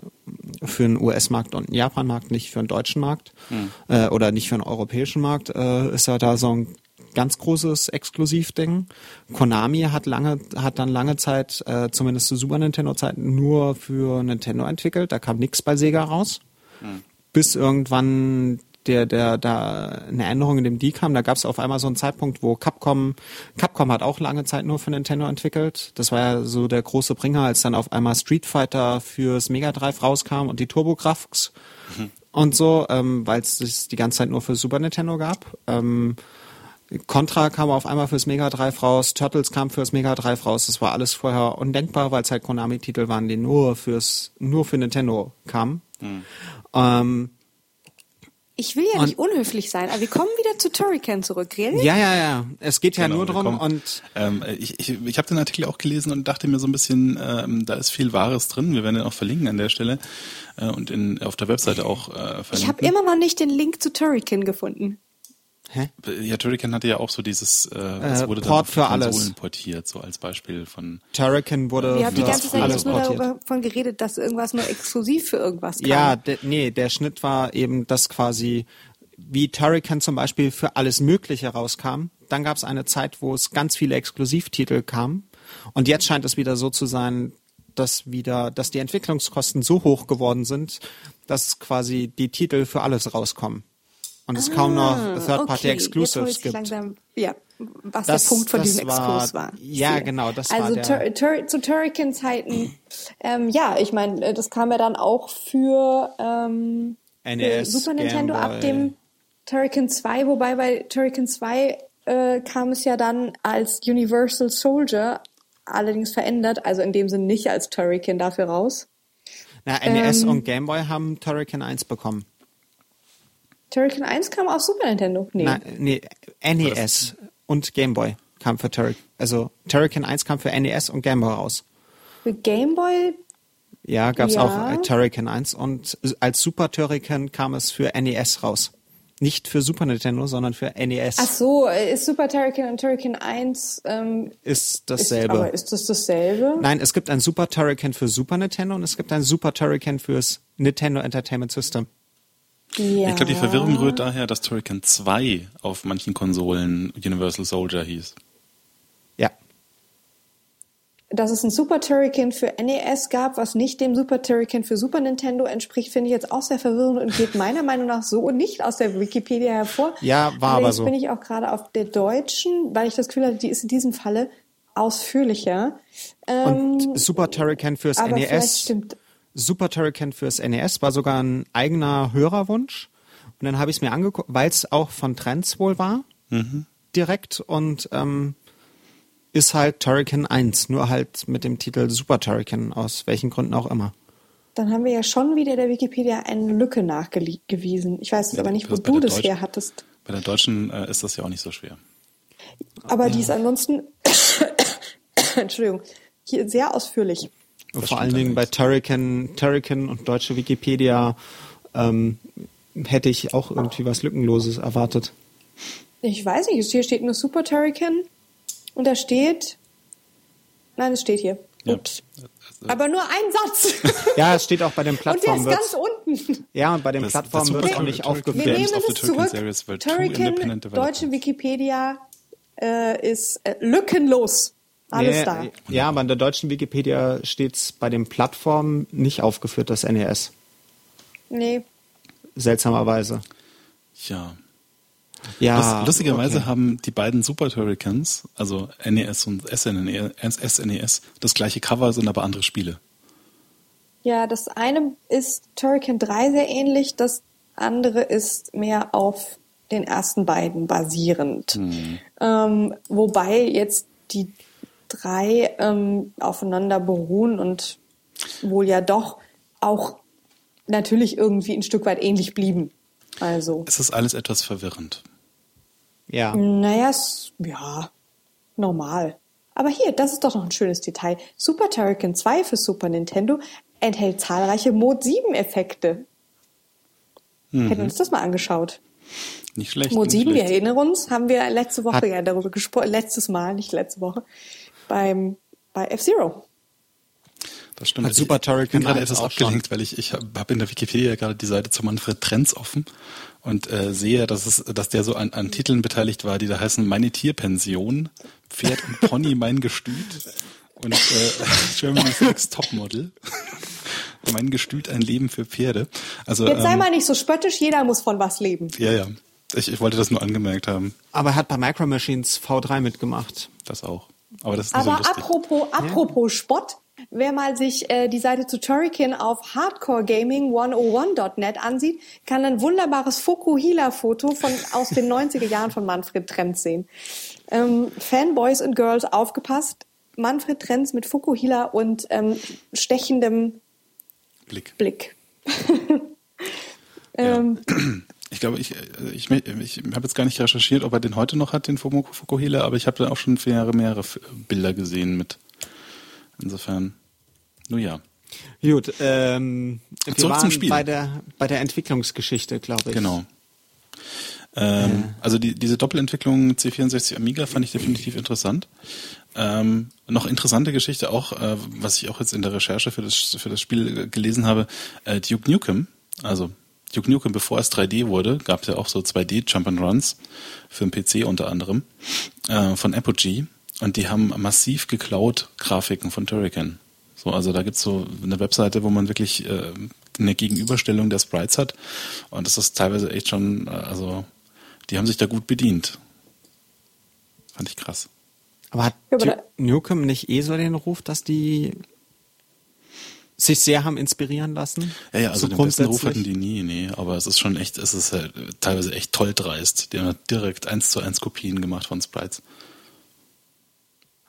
für einen US-Markt und einen Japan-Markt, nicht für einen deutschen Markt hm. äh, oder nicht für einen europäischen Markt, äh, ist ja da so ein ganz großes Exklusivding. Konami hat lange, hat dann lange Zeit, äh, zumindest zu Super Nintendo-Zeiten, nur für Nintendo entwickelt. Da kam nichts bei Sega raus. Hm. Bis irgendwann der, der, da eine Änderung in dem D kam, da gab es auf einmal so einen Zeitpunkt, wo Capcom, Capcom hat auch lange Zeit nur für Nintendo entwickelt. Das war ja so der große Bringer, als dann auf einmal Street Fighter fürs Mega Drive rauskam und die TurboGrafx mhm. und so, ähm, weil es die ganze Zeit nur für Super Nintendo gab. Ähm, Contra kam auf einmal fürs Mega Drive raus, Turtles kam fürs Mega Drive raus. Das war alles vorher undenkbar, weil es halt Konami-Titel waren, die nur fürs, nur für Nintendo kamen. Mhm. Ähm, ich will ja und nicht unhöflich sein, aber wir kommen wieder zu Turrican zurück, really? Ja, ja, ja. Es geht ja genau, nur drum und ähm, ich, ich, ich habe den Artikel auch gelesen und dachte mir so ein bisschen, ähm, da ist viel Wahres drin. Wir werden den auch verlinken an der Stelle äh, und in, auf der Webseite auch äh, verlinken. Ich habe immer noch nicht den Link zu Turrican gefunden. Hä? Ja, Turrican hatte ja auch so dieses, äh, es äh, wurde Port dann für Konsolen alles. portiert, so als Beispiel von. Turrican wurde Wir haben die ganze Zeit alles nur portiert. davon geredet, dass irgendwas nur exklusiv für irgendwas kam. Ja, de, nee, der Schnitt war eben, dass quasi wie Turrican zum Beispiel für alles Mögliche rauskam. Dann gab es eine Zeit, wo es ganz viele Exklusivtitel kamen. Und jetzt scheint es wieder so zu sein, dass wieder, dass die Entwicklungskosten so hoch geworden sind, dass quasi die Titel für alles rauskommen. Und es ah, kaum noch ah, Third-Party okay. Gibt. Langsam, ja, was das, der Punkt von diesem Exkurs war. Ja, genau, das also war der. Also Tur zu Turrican-Zeiten, ähm, ja, ich meine, das kam ja dann auch für, ähm, NES, für Super Nintendo ab dem Turrican 2, wobei bei Turrican 2 äh, kam es ja dann als Universal Soldier allerdings verändert, also in dem Sinne nicht als Turrican dafür raus. Na, NES ähm, und Game Boy haben Turrican 1 bekommen. Turrican 1 kam auf Super Nintendo? Nee. Na, nee, NES und Game Boy kam für Turrican. Also Turrican 1 kam für NES und Game Boy raus. Für Game Boy? Ja, gab es ja. auch Turrican 1 und als Super Turrican kam es für NES raus. Nicht für Super Nintendo, sondern für NES. Ach so, ist Super Turrican und Turrican 1 ähm, ist dasselbe. Ist, aber ist das dasselbe? Nein, es gibt ein Super Turrican für Super Nintendo und es gibt ein Super Turrican fürs Nintendo Entertainment System. Ja. Ich glaube, die Verwirrung rührt daher, dass Turrican 2 auf manchen Konsolen Universal Soldier hieß dass es ein Super Turrican für NES gab, was nicht dem Super Turrican für Super Nintendo entspricht, finde ich jetzt auch sehr verwirrend und geht meiner [LAUGHS] Meinung nach so nicht aus der Wikipedia hervor. Ja, war aber, aber so. bin ich auch gerade auf der deutschen, weil ich das Gefühl hatte, die ist in diesem Falle ausführlicher. Und ähm, Super Turrican fürs NES. Super Turrican fürs NES war sogar ein eigener Hörerwunsch. Und dann habe ich es mir angeguckt, weil es auch von Trends wohl war. Mhm. Direkt und ähm, ist halt Turrican 1, nur halt mit dem Titel Super Turrican, aus welchen Gründen auch immer. Dann haben wir ja schon wieder der Wikipedia eine Lücke nachgewiesen. Ich weiß jetzt ja, aber nicht, wo du das Deutsch, her hattest. Bei der Deutschen äh, ist das ja auch nicht so schwer. Aber die ist ansonsten, [COUGHS] Entschuldigung, hier sehr ausführlich. Das Vor allen Dingen bei Turrican, Turrican und deutsche Wikipedia ähm, hätte ich auch irgendwie was Lückenloses erwartet. Ich weiß nicht, hier steht nur Super Turrican und da steht, nein, es steht hier. Ups. Ja. Aber nur ein Satz. [LAUGHS] Ja, es steht auch bei den Plattformen. Und der ist ganz unten Ja, und bei den das, Plattformen wird es auch nicht aufgeführt. Wir nehmen es zurück. Series, Turrican, deutsche Wikipedia äh, ist äh, lückenlos. Alles nee, da. Ja, aber in der deutschen Wikipedia steht es bei den Plattformen nicht aufgeführt, das NES. Nee. Seltsamerweise. Ja. Ja, lustigerweise okay. haben die beiden Super Turricans, also NES und SNES, e das gleiche Cover, sind aber andere Spiele. Ja, das eine ist Turrican 3 sehr ähnlich, das andere ist mehr auf den ersten beiden basierend. Mhm. Ähm, wobei jetzt die drei ähm, aufeinander beruhen und wohl ja doch auch natürlich irgendwie ein Stück weit ähnlich blieben. Also. Es ist alles etwas verwirrend. Ja. Naja, ja, normal. Aber hier, das ist doch noch ein schönes Detail. Super Turrican 2 für Super Nintendo enthält zahlreiche Mode 7 Effekte. Mhm. Hätten uns das mal angeschaut. Nicht schlecht. Mode 7, schlecht. wir erinnern uns, haben wir letzte Woche Hat ja darüber gesprochen, letztes Mal, nicht letzte Woche, beim, bei F-Zero. Das stimmt. Also Super Turrican ich bin gerade etwas abgelenkt, weil ich, ich habe hab in der Wikipedia gerade die Seite zu Manfred Trenz offen und äh, sehe, dass es, dass der so an, an Titeln beteiligt war, die da heißen Meine Tierpension, Pferd und Pony mein Gestüt und äh, [LAUGHS] Germany's Next Topmodel. mein Gestüt ein Leben für Pferde. Also jetzt sei ähm, mal nicht so spöttisch, jeder muss von was leben. Ja, ja. Ich, ich wollte das nur angemerkt haben. Aber er hat bei Micro Machines V3 mitgemacht. Das auch. Aber das ist Aber so apropos, apropos ja. Spott, Wer mal sich äh, die Seite zu Turrican auf hardcoregaming101.net ansieht, kann ein wunderbares Fokuhila-Foto von aus den 90er Jahren von Manfred Trenz sehen. Ähm, Fanboys und Girls aufgepasst. Manfred Trenz mit Fukuhila und ähm, stechendem Blick. Blick. [LAUGHS] ähm, [CLEARS THROAT] ich glaube, ich, ich, ich habe jetzt gar nicht recherchiert, ob er den heute noch hat, den Fukuhila, aber ich habe da auch schon mehrere, mehrere Bilder gesehen mit. Insofern, nun ja. Gut, ähm, wir Zurück waren bei der, bei der Entwicklungsgeschichte, glaube ich. Genau. Ähm, ja. Also die, diese Doppelentwicklung C64 Amiga fand ich definitiv interessant. Ähm, noch interessante Geschichte auch, äh, was ich auch jetzt in der Recherche für das, für das Spiel gelesen habe, äh, Duke Nukem, also Duke Nukem, bevor es 3D wurde, gab es ja auch so 2D Jump-and-Runs für den PC unter anderem äh, von Apogee und die haben massiv geklaut Grafiken von Turrican. So, also da gibt's so eine Webseite, wo man wirklich äh, eine Gegenüberstellung der Sprites hat. Und das ist teilweise echt schon, äh, also die haben sich da gut bedient. Fand ich krass. Aber hat ja, Nukem nicht eh so den Ruf, dass die sich sehr haben inspirieren lassen? Ja, ja, also so den besten Ruf hatten die nie, nee, aber es ist schon echt, es ist halt teilweise echt toll dreist. Die haben direkt eins zu eins Kopien gemacht von Sprites.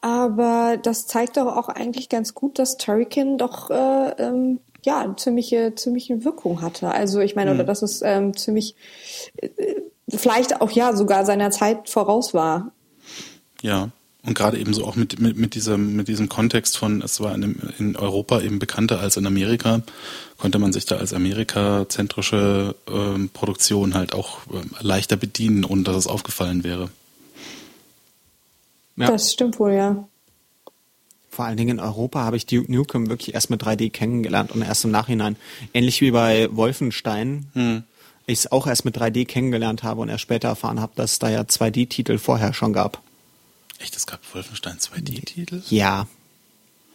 Aber das zeigt doch auch eigentlich ganz gut, dass Turrican doch äh, ähm, ja eine ziemliche ziemliche Wirkung hatte. Also ich meine, mhm. oder dass es ähm, ziemlich äh, vielleicht auch ja sogar seiner Zeit voraus war. Ja. Und gerade eben so auch mit, mit, mit, diesem, mit diesem Kontext von, es war in, in Europa eben bekannter als in Amerika, konnte man sich da als amerikazentrische ähm, Produktion halt auch ähm, leichter bedienen, ohne dass es aufgefallen wäre. Ja. Das stimmt wohl, ja. Vor allen Dingen in Europa habe ich Duke Nukem wirklich erst mit 3D kennengelernt und erst im Nachhinein. Ähnlich wie bei Wolfenstein. Hm. Ich es auch erst mit 3D kennengelernt habe und erst später erfahren habe, dass es da ja 2D-Titel vorher schon gab. Echt, es gab Wolfenstein 2D-Titel? Ja.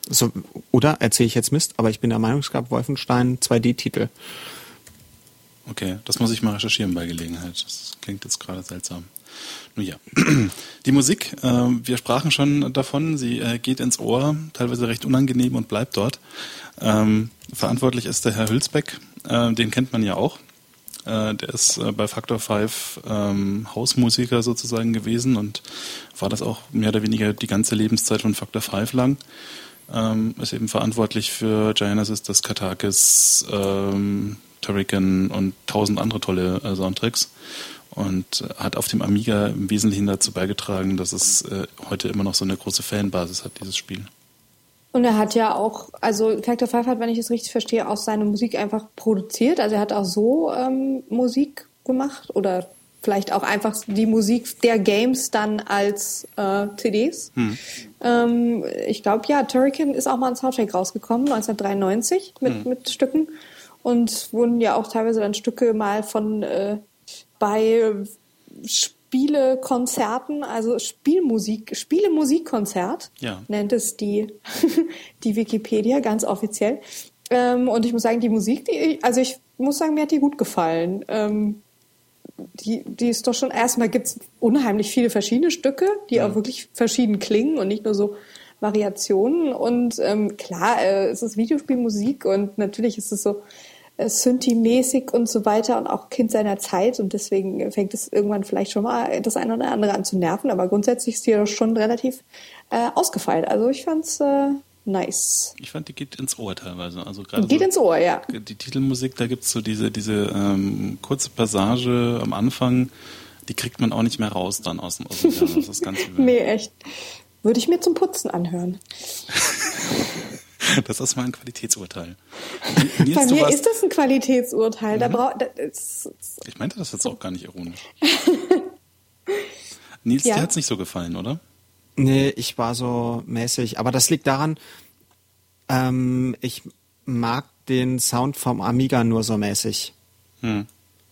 So, oder erzähle ich jetzt Mist, aber ich bin der Meinung, es gab Wolfenstein 2D-Titel. Okay, das muss ich mal recherchieren bei Gelegenheit. Das klingt jetzt gerade seltsam. Nun ja, [CLEARS THROAT] die Musik, äh, wir sprachen schon davon, sie äh, geht ins Ohr, teilweise recht unangenehm und bleibt dort. Ähm, verantwortlich ist der Herr Hülsbeck, äh, den kennt man ja auch. Äh, der ist äh, bei Factor 5 ähm, Hausmusiker sozusagen gewesen und war das auch mehr oder weniger die ganze Lebenszeit von Factor 5 lang. Ähm, ist eben verantwortlich für Genesis, das Katakis, ähm, Turrican und tausend andere tolle äh, Soundtracks und hat auf dem Amiga im Wesentlichen dazu beigetragen, dass es äh, heute immer noch so eine große Fanbasis hat, dieses Spiel. Und er hat ja auch, also Factor 5 hat, wenn ich es richtig verstehe, auch seine Musik einfach produziert. Also er hat auch so ähm, Musik gemacht oder vielleicht auch einfach die Musik der Games dann als äh, CDs. Hm. Ähm, ich glaube, ja, Turrican ist auch mal ein Soundtrack rausgekommen, 1993 mit, hm. mit Stücken. und wurden ja auch teilweise dann Stücke mal von äh, bei Spielekonzerten, also Spielmusik, Spielemusikkonzert ja. nennt es die, [LAUGHS] die Wikipedia ganz offiziell. Ähm, und ich muss sagen, die Musik, die, also ich muss sagen, mir hat die gut gefallen. Ähm, die, die ist doch schon, erstmal gibt's unheimlich viele verschiedene Stücke, die ja. auch wirklich verschieden klingen und nicht nur so Variationen. Und ähm, klar, äh, es ist Videospielmusik und natürlich ist es so Synthi-mäßig und so weiter und auch Kind seiner Zeit und deswegen fängt es irgendwann vielleicht schon mal das eine oder andere an zu nerven, aber grundsätzlich ist die doch schon relativ äh, ausgefeilt. Also ich fand's äh, nice. Ich fand, die geht ins Ohr teilweise. Also gerade geht so, ins Ohr, ja. Die Titelmusik, da gibt's so diese, diese ähm, kurze Passage am Anfang, die kriegt man auch nicht mehr raus dann aus, aus dem. Das ist ganz [LAUGHS] übel. nee, echt. Würde ich mir zum Putzen anhören. [LAUGHS] [LAUGHS] das ist mal ein Qualitätsurteil. Nils, Bei mir ist das ein Qualitätsurteil. Mhm. Da brauch, da, ich meinte das jetzt auch gar nicht ironisch. [LAUGHS] Nils, ja. dir hat's nicht so gefallen, oder? Nee, ich war so mäßig. Aber das liegt daran, ähm, ich mag den Sound vom Amiga nur so mäßig. Hm.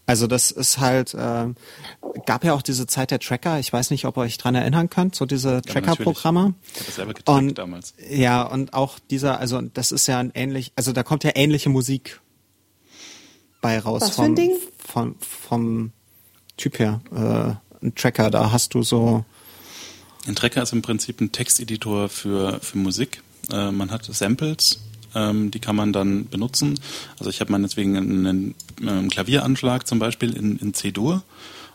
Also das ist halt, äh, gab ja auch diese Zeit der Tracker, ich weiß nicht, ob ihr euch dran erinnern könnt, so diese ja, Tracker-Programme. Ich habe das selber getrackt und, damals. Ja, und auch dieser, also das ist ja ein ähnlich, also da kommt ja ähnliche Musik bei raus. Was vom, für ein Ding? Vom, vom Typ her. Äh, ein Tracker, da hast du so ein Tracker ist im Prinzip ein Texteditor für, für Musik. Äh, man hat Samples, ähm, die kann man dann benutzen. Also ich habe meinetwegen einen, einen, einen Klavieranschlag zum Beispiel in, in C-Dur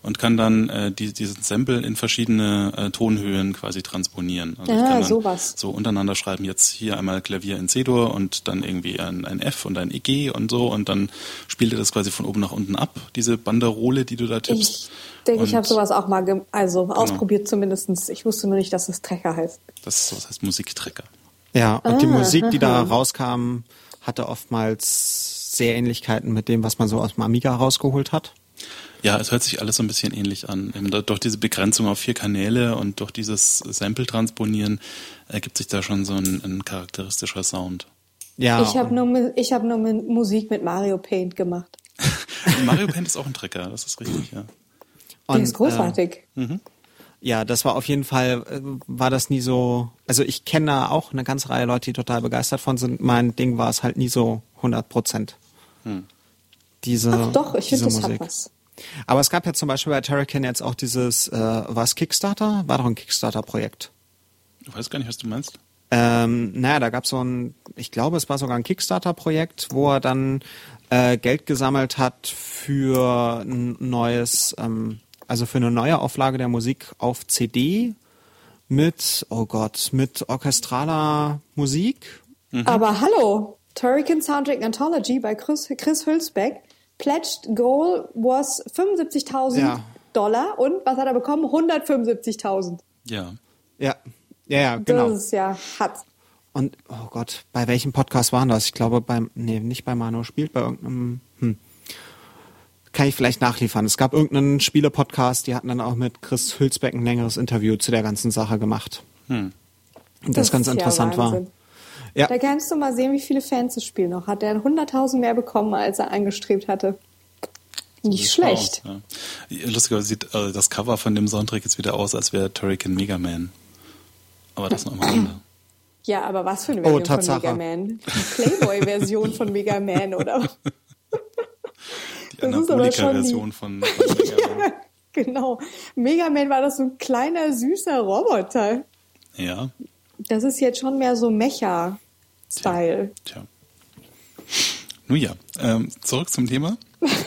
und kann dann äh, die, diesen Sample in verschiedene äh, Tonhöhen quasi transponieren. Also ah, ich kann dann sowas. so untereinander schreiben, jetzt hier einmal Klavier in C-Dur und dann irgendwie ein, ein F und ein EG und so und dann spielt er das quasi von oben nach unten ab, diese Banderole, die du da tippst. Ich denke, ich habe sowas auch mal also genau. ausprobiert zumindestens. Ich wusste nur nicht, dass es Trecker heißt. Das, das heißt Musiktrecker. Ja, und ah, die Musik, die da rauskam, hatte oftmals sehr Ähnlichkeiten mit dem, was man so aus dem Amiga rausgeholt hat. Ja, es hört sich alles so ein bisschen ähnlich an. Eben durch diese Begrenzung auf vier Kanäle und durch dieses Sample-Transponieren ergibt sich da schon so ein, ein charakteristischer Sound. Ja. Ich habe nur, ich hab nur Musik mit Mario Paint gemacht. [LAUGHS] Mario Paint ist auch ein Trecker, das ist richtig, ja. Und, Der ist großartig. Äh, mhm. Ja, das war auf jeden Fall, äh, war das nie so, also ich kenne da auch eine ganze Reihe Leute, die total begeistert von sind. Mein Ding war es halt nie so 100 Prozent. Hm. Diese, Ach doch, ich finde, das hat was. Aber es gab ja zum Beispiel bei Terracan jetzt auch dieses, äh, was Kickstarter? War doch ein Kickstarter-Projekt. Ich weiß gar nicht, was du meinst. Ähm, naja, da gab es so ein, ich glaube, es war sogar ein Kickstarter-Projekt, wo er dann äh, Geld gesammelt hat für ein neues, ähm, also für eine neue Auflage der Musik auf CD mit, oh Gott, mit orchestraler Musik. Mhm. Aber hallo, Turrican Soundtrack Anthology bei Chris, Chris Hülsbeck Pledged Goal was 75.000 ja. Dollar und was hat er bekommen? 175.000. Ja. Ja. Ja, ja, genau. Das ist ja hart. Und, oh Gott, bei welchem Podcast waren das? Ich glaube beim, nee, nicht bei Manu spielt, bei irgendeinem. Kann ich vielleicht nachliefern. Es gab irgendeinen Spiele-Podcast, die hatten dann auch mit Chris Hülsbeck ein längeres Interview zu der ganzen Sache gemacht. Hm. Und das, das ganz interessant ja war. Ja. Da kannst du mal sehen, wie viele Fans das Spiel noch hat. Er hat 100.000 mehr bekommen, als er angestrebt hatte. Nicht schlecht. Aus, ja. Lustigerweise sieht äh, das Cover von dem Soundtrack jetzt wieder aus, als wäre Turrican Mega Man. Aber das nochmal andere. Ja, aber was für eine oh, Version oh, von Mega Man? Die Playboy-Version von Mega Man, oder? [LAUGHS] Die Anabolika-Version von, von Mega Man. [LAUGHS] ja, genau. Mega Man war das so ein kleiner, süßer Roboter. Ja. Das ist jetzt schon mehr so Mecha. Style. Tja. Tja. Nun ja, ähm, zurück zum Thema.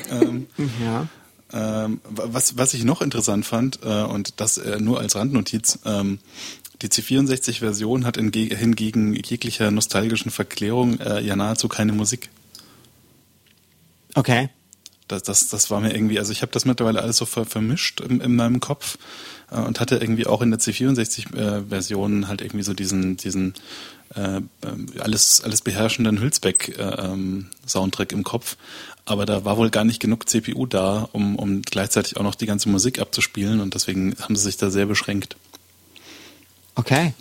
ähm, [LAUGHS] ja. Ähm, was, was ich noch interessant fand, äh, und das äh, nur als Randnotiz, ähm, die C64-Version hat hingegen jeglicher nostalgischen Verklärung äh, ja nahezu keine Musik. Okay. Das, das, das war mir irgendwie, also ich habe das mittlerweile alles so ver, vermischt in, in meinem Kopf äh, und hatte irgendwie auch in der C64-Version äh, halt irgendwie so diesen, diesen äh, alles, alles beherrschenden Hülsbeck-Soundtrack äh, ähm, im Kopf. Aber da war wohl gar nicht genug CPU da, um, um gleichzeitig auch noch die ganze Musik abzuspielen und deswegen haben sie sich da sehr beschränkt. Okay.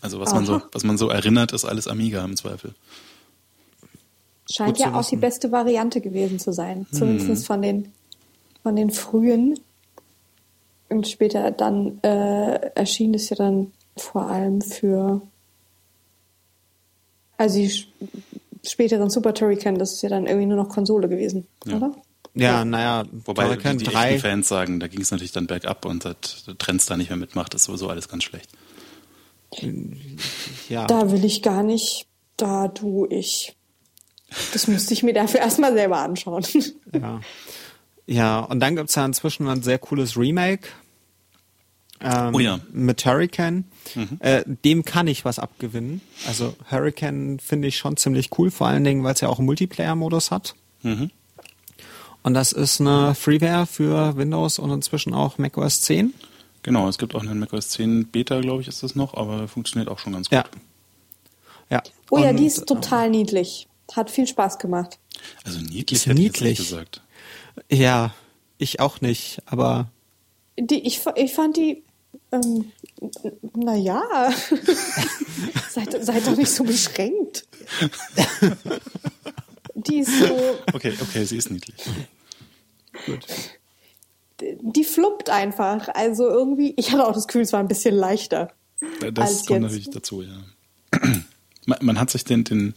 Also was man so, was man so erinnert, ist alles Amiga im Zweifel. Scheint ja auch die beste Variante gewesen zu sein. Hm. Zumindest von den, von den frühen. Und später dann äh, erschien es ja dann vor allem für also die späteren Super Turrican, das ist ja dann irgendwie nur noch Konsole gewesen, ja. oder? Ja, ja. naja, wobei Turrican die, die 3. Fans sagen, da ging es natürlich dann bergab und das Trends da nicht mehr mitmacht, ist sowieso alles ganz schlecht. Ja. Da will ich gar nicht, da tu ich. Das müsste ich mir dafür erstmal selber anschauen. Ja. Ja, und dann gibt es ja inzwischen ein sehr cooles Remake ähm, oh ja. mit Hurricane. Mhm. Äh, dem kann ich was abgewinnen. Also Hurricane finde ich schon ziemlich cool, vor allen Dingen, weil es ja auch einen Multiplayer-Modus hat. Mhm. Und das ist eine Freeware für Windows und inzwischen auch macOS 10. Genau, es gibt auch eine macOS 10 Beta, glaube ich, ist das noch, aber funktioniert auch schon ganz gut. Ja. ja. Oh und, ja, die ist total äh, niedlich. Hat viel Spaß gemacht. Also niedlich hätte niedlich. ich gesagt. Ja, ich auch nicht, aber die, ich, ich fand die ähm, naja, [LAUGHS] seid, seid doch nicht so beschränkt. Die ist so. Okay, okay, sie ist niedlich. Gut. Die fluppt einfach. Also irgendwie, ich hatte auch das Gefühl, es war ein bisschen leichter. Das kommt jetzt. natürlich dazu, ja. [CLEARS THROAT] Man, man, hat sich den, den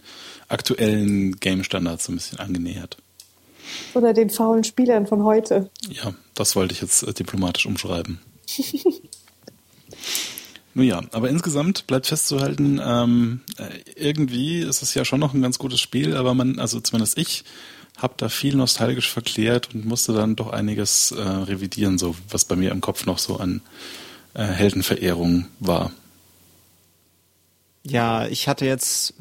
aktuellen Game-Standards so ein bisschen angenähert. Oder den faulen Spielern von heute. Ja, das wollte ich jetzt äh, diplomatisch umschreiben. [LAUGHS] Nun ja, aber insgesamt bleibt festzuhalten, ähm, äh, irgendwie ist es ja schon noch ein ganz gutes Spiel, aber man, also zumindest ich, habe da viel nostalgisch verklärt und musste dann doch einiges äh, revidieren, so was bei mir im Kopf noch so an äh, Heldenverehrung war. Ja, ich hatte jetzt,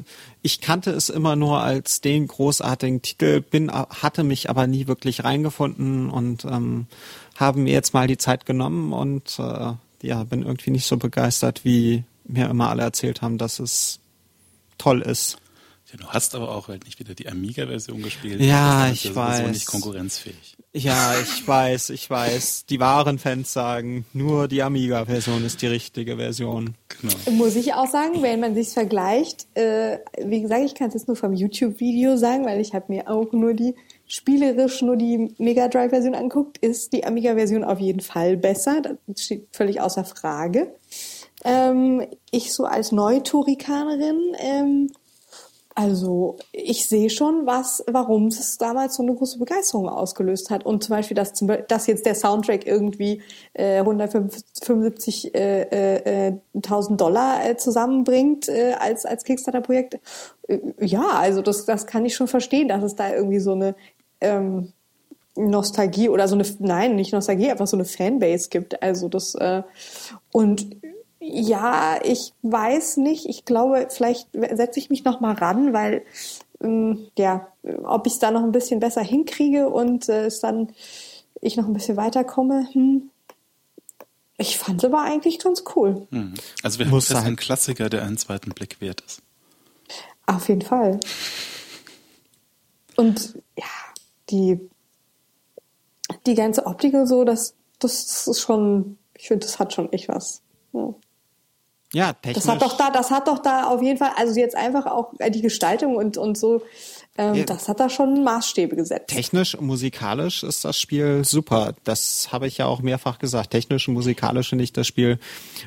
ich kannte es immer nur als den großartigen Titel, bin, hatte mich aber nie wirklich reingefunden und ähm, habe mir jetzt mal die Zeit genommen und äh, ja, bin irgendwie nicht so begeistert, wie mir immer alle erzählt haben, dass es toll ist. Ja, du hast aber auch halt nicht wieder die Amiga-Version gespielt. Ja, ich weiß. nicht konkurrenzfähig. Ja, ich weiß, ich weiß. Die wahren Fans sagen, nur die Amiga-Version ist die richtige Version. Genau. Muss ich auch sagen, wenn man sich vergleicht, äh, wie gesagt, ich kann es jetzt nur vom YouTube-Video sagen, weil ich habe mir auch nur die spielerisch nur die Mega Drive-Version anguckt, ist die Amiga-Version auf jeden Fall besser. Das steht völlig außer Frage. Ähm, ich so als Neuturikanerin ähm, also ich sehe schon, was, warum es damals so eine große Begeisterung ausgelöst hat. Und zum Beispiel, dass, dass jetzt der Soundtrack irgendwie äh, 175.000 äh, äh, Dollar äh, zusammenbringt äh, als, als Kickstarter-Projekt. Äh, ja, also das, das kann ich schon verstehen, dass es da irgendwie so eine ähm, Nostalgie oder so eine, nein, nicht Nostalgie, einfach so eine Fanbase gibt. Also das äh, und ja, ich weiß nicht. Ich glaube, vielleicht setze ich mich noch mal ran, weil ähm, ja, ob ich es da noch ein bisschen besser hinkriege und äh, es dann ich noch ein bisschen weiterkomme. Hm. Ich fand es aber eigentlich ganz cool. Hm. Also wir haben das ein Klassiker, der einen zweiten Blick wert ist. Auf jeden Fall. Und ja, die die ganze Optik und so, das das ist schon, ich finde, das hat schon echt was. Ja. Ja, technisch. Das hat doch da, das hat doch da auf jeden Fall, also jetzt einfach auch die Gestaltung und, und so, ähm, ja. das hat da schon Maßstäbe gesetzt. Technisch, musikalisch ist das Spiel super. Das habe ich ja auch mehrfach gesagt. Technisch und musikalisch finde ich das Spiel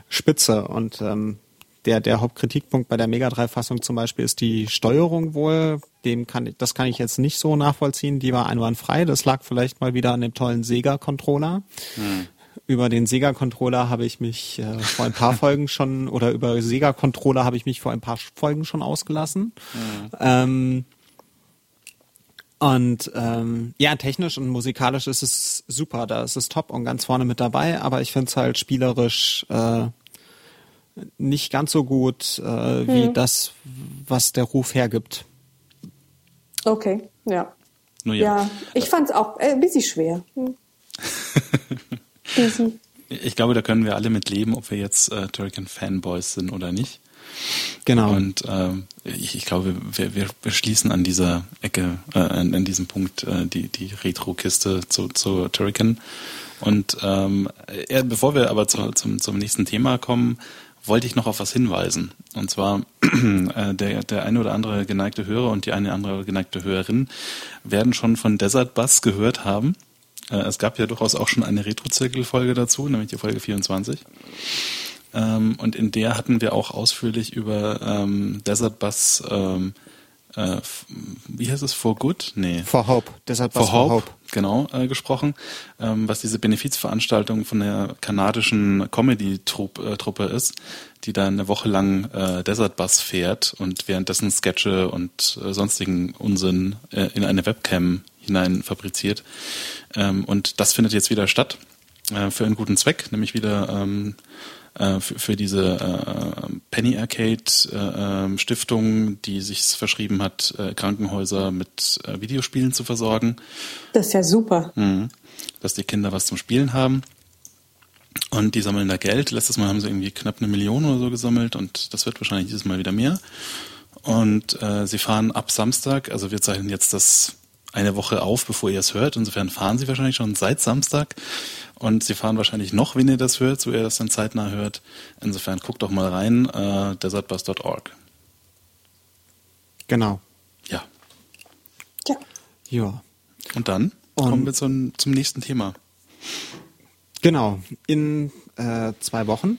spitze. Und ähm, der, der Hauptkritikpunkt bei der Mega 3 Fassung zum Beispiel ist die Steuerung wohl. Dem kann, das kann ich jetzt nicht so nachvollziehen. Die war einwandfrei. Das lag vielleicht mal wieder an dem tollen Sega-Controller. Hm über den Sega-Controller habe ich mich äh, vor ein paar [LAUGHS] Folgen schon, oder über Sega-Controller habe ich mich vor ein paar Folgen schon ausgelassen. Mhm. Ähm, und ähm, ja, technisch und musikalisch ist es super, da ist es top und ganz vorne mit dabei, aber ich finde es halt spielerisch äh, nicht ganz so gut äh, wie hm. das, was der Ruf hergibt. Okay, ja. ja. ja. ich fand es auch ein bisschen schwer. Hm. [LAUGHS] [LAUGHS] Ich glaube, da können wir alle mit leben, ob wir jetzt äh, Turrican-Fanboys sind oder nicht. Genau. Und äh, ich, ich glaube, wir, wir, wir schließen an dieser Ecke, äh, an, an diesem Punkt äh, die, die Retro-Kiste zu, zu Turrican. Und ähm, bevor wir aber zu, zum, zum nächsten Thema kommen, wollte ich noch auf was hinweisen. Und zwar [CLEARS THROAT] äh, der, der eine oder andere geneigte Hörer und die eine oder andere geneigte Hörerin werden schon von Desert Bus gehört haben. Äh, es gab ja durchaus auch schon eine Retro-Zirkel-Folge dazu, nämlich die Folge 24. Ähm, und in der hatten wir auch ausführlich über ähm, Desert Bus ähm, äh, wie heißt es, For Good? Nee. For Hope. Deshalb for, for Hope, Hope, genau, äh, gesprochen, ähm, was diese Benefizveranstaltung von der kanadischen Comedy-Truppe äh, ist, die da eine Woche lang äh, Desert Bus fährt und währenddessen Sketche und äh, sonstigen Unsinn äh, in eine Webcam hinein fabriziert. Ähm, und das findet jetzt wieder statt äh, für einen guten Zweck, nämlich wieder ähm, äh, für, für diese äh, Penny Arcade äh, ähm, Stiftung, die sich verschrieben hat, äh, Krankenhäuser mit äh, Videospielen zu versorgen. Das ist ja super. Mhm. Dass die Kinder was zum Spielen haben. Und die sammeln da Geld. Letztes Mal haben sie irgendwie knapp eine Million oder so gesammelt und das wird wahrscheinlich dieses Mal wieder mehr. Und äh, sie fahren ab Samstag, also wir zeichnen jetzt das eine Woche auf, bevor ihr es hört. Insofern fahren sie wahrscheinlich schon seit Samstag. Und sie fahren wahrscheinlich noch, wenn ihr das hört, so ihr das dann zeitnah hört. Insofern guckt doch mal rein, äh, desertbus.org. Genau. Ja. Ja. Ja. Und dann Und kommen wir zum, zum nächsten Thema. Genau. In äh, zwei Wochen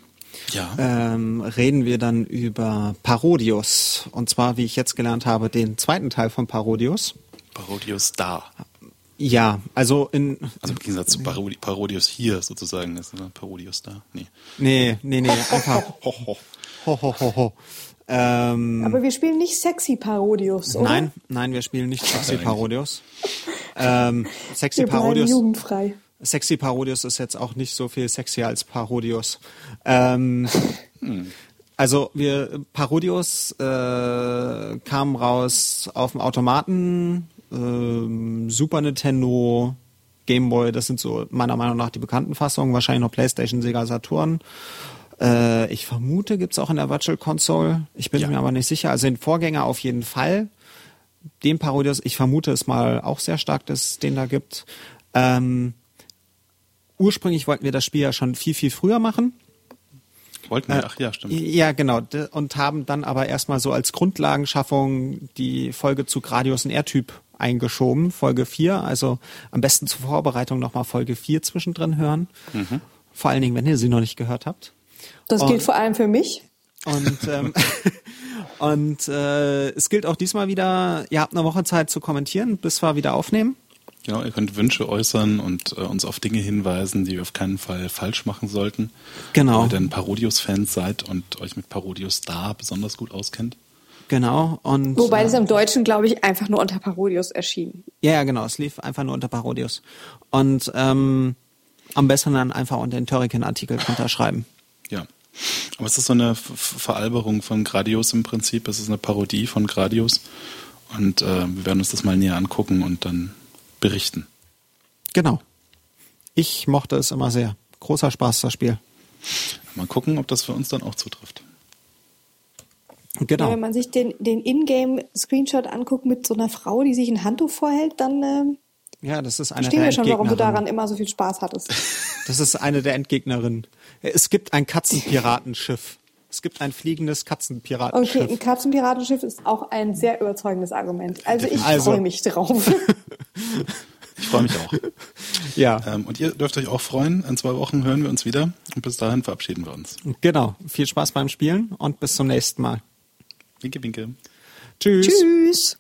ja. ähm, reden wir dann über Parodius. Und zwar, wie ich jetzt gelernt habe, den zweiten Teil von Parodius. Parodius da. Ja, also in. Also im Gegensatz zu Parodi Parodius hier sozusagen, ist Parodius da. Nee. Nee, nee, nee, einfach. [LAUGHS] ho, ho, ho, ho, ho, ho. Ähm, Aber wir spielen nicht Sexy Parodius, oder? Nein, nein, wir spielen nicht Sexy Parodius. ähm, Sexy wir Parodius. jugendfrei. Sexy Parodius ist jetzt auch nicht so viel sexy als Parodius. Ähm, hm. Also wir Parodius äh, kam raus auf dem Automaten ähm, Super Nintendo, Game Boy, das sind so meiner Meinung nach die bekannten Fassungen, wahrscheinlich noch PlayStation, Sega, Saturn. Äh, ich vermute, gibt's auch in der Virtual Console. Ich bin ja. mir aber nicht sicher. Also den Vorgänger auf jeden Fall. Den Parodius, ich vermute es mal auch sehr stark, dass es den da gibt. Ähm, ursprünglich wollten wir das Spiel ja schon viel, viel früher machen. Wollten wir, äh, ach ja, stimmt. Ja, genau. Und haben dann aber erstmal so als Grundlagenschaffung die Folge zu Gradius und R-Typ eingeschoben, Folge 4. Also am besten zur Vorbereitung nochmal Folge 4 zwischendrin hören. Mhm. Vor allen Dingen, wenn ihr sie noch nicht gehört habt. Das und, gilt vor allem für mich. Und, ähm, [LAUGHS] und äh, es gilt auch diesmal wieder, ihr habt eine Woche Zeit zu kommentieren, bis wir wieder aufnehmen. Genau, ihr könnt Wünsche äußern und äh, uns auf Dinge hinweisen, die wir auf keinen Fall falsch machen sollten. Genau. Weil ihr denn Parodius-Fans seid und euch mit Parodius da besonders gut auskennt. Genau. Und, Wobei es äh, im Deutschen, glaube ich, einfach nur unter Parodius erschien. Ja, ja, genau. Es lief einfach nur unter Parodius. Und ähm, am besten dann einfach unter den Turrican-Artikel unterschreiben. Ja. Aber es ist so eine Veralberung von Gradius im Prinzip. Es ist eine Parodie von Gradius. Und äh, wir werden uns das mal näher angucken und dann berichten. Genau. Ich mochte es immer sehr. Großer Spaß, das Spiel. Mal gucken, ob das für uns dann auch zutrifft. Genau. Ja, wenn man sich den, den Ingame-Screenshot anguckt mit so einer Frau, die sich ein Handtuch vorhält, dann äh, ja, das ist eine verstehen wir schon, warum du daran immer so viel Spaß hattest. [LAUGHS] Das ist eine der Endgegnerinnen. Es gibt ein Katzenpiratenschiff. Es gibt ein fliegendes Katzenpiratenschiff. Okay, ein Katzenpiratenschiff ist auch ein sehr überzeugendes Argument. Also ich also. freue mich drauf. [LAUGHS] Ich freue mich auch. [LAUGHS] Ja. Ähm, und ihr dürft euch auch freuen. In zwei Wochen hören wir uns wieder. Und bis dahin verabschieden wir uns. Genau. Viel Spaß beim Spielen und bis zum nächsten Mal. Winke, winke. Tschüss. Tschüss.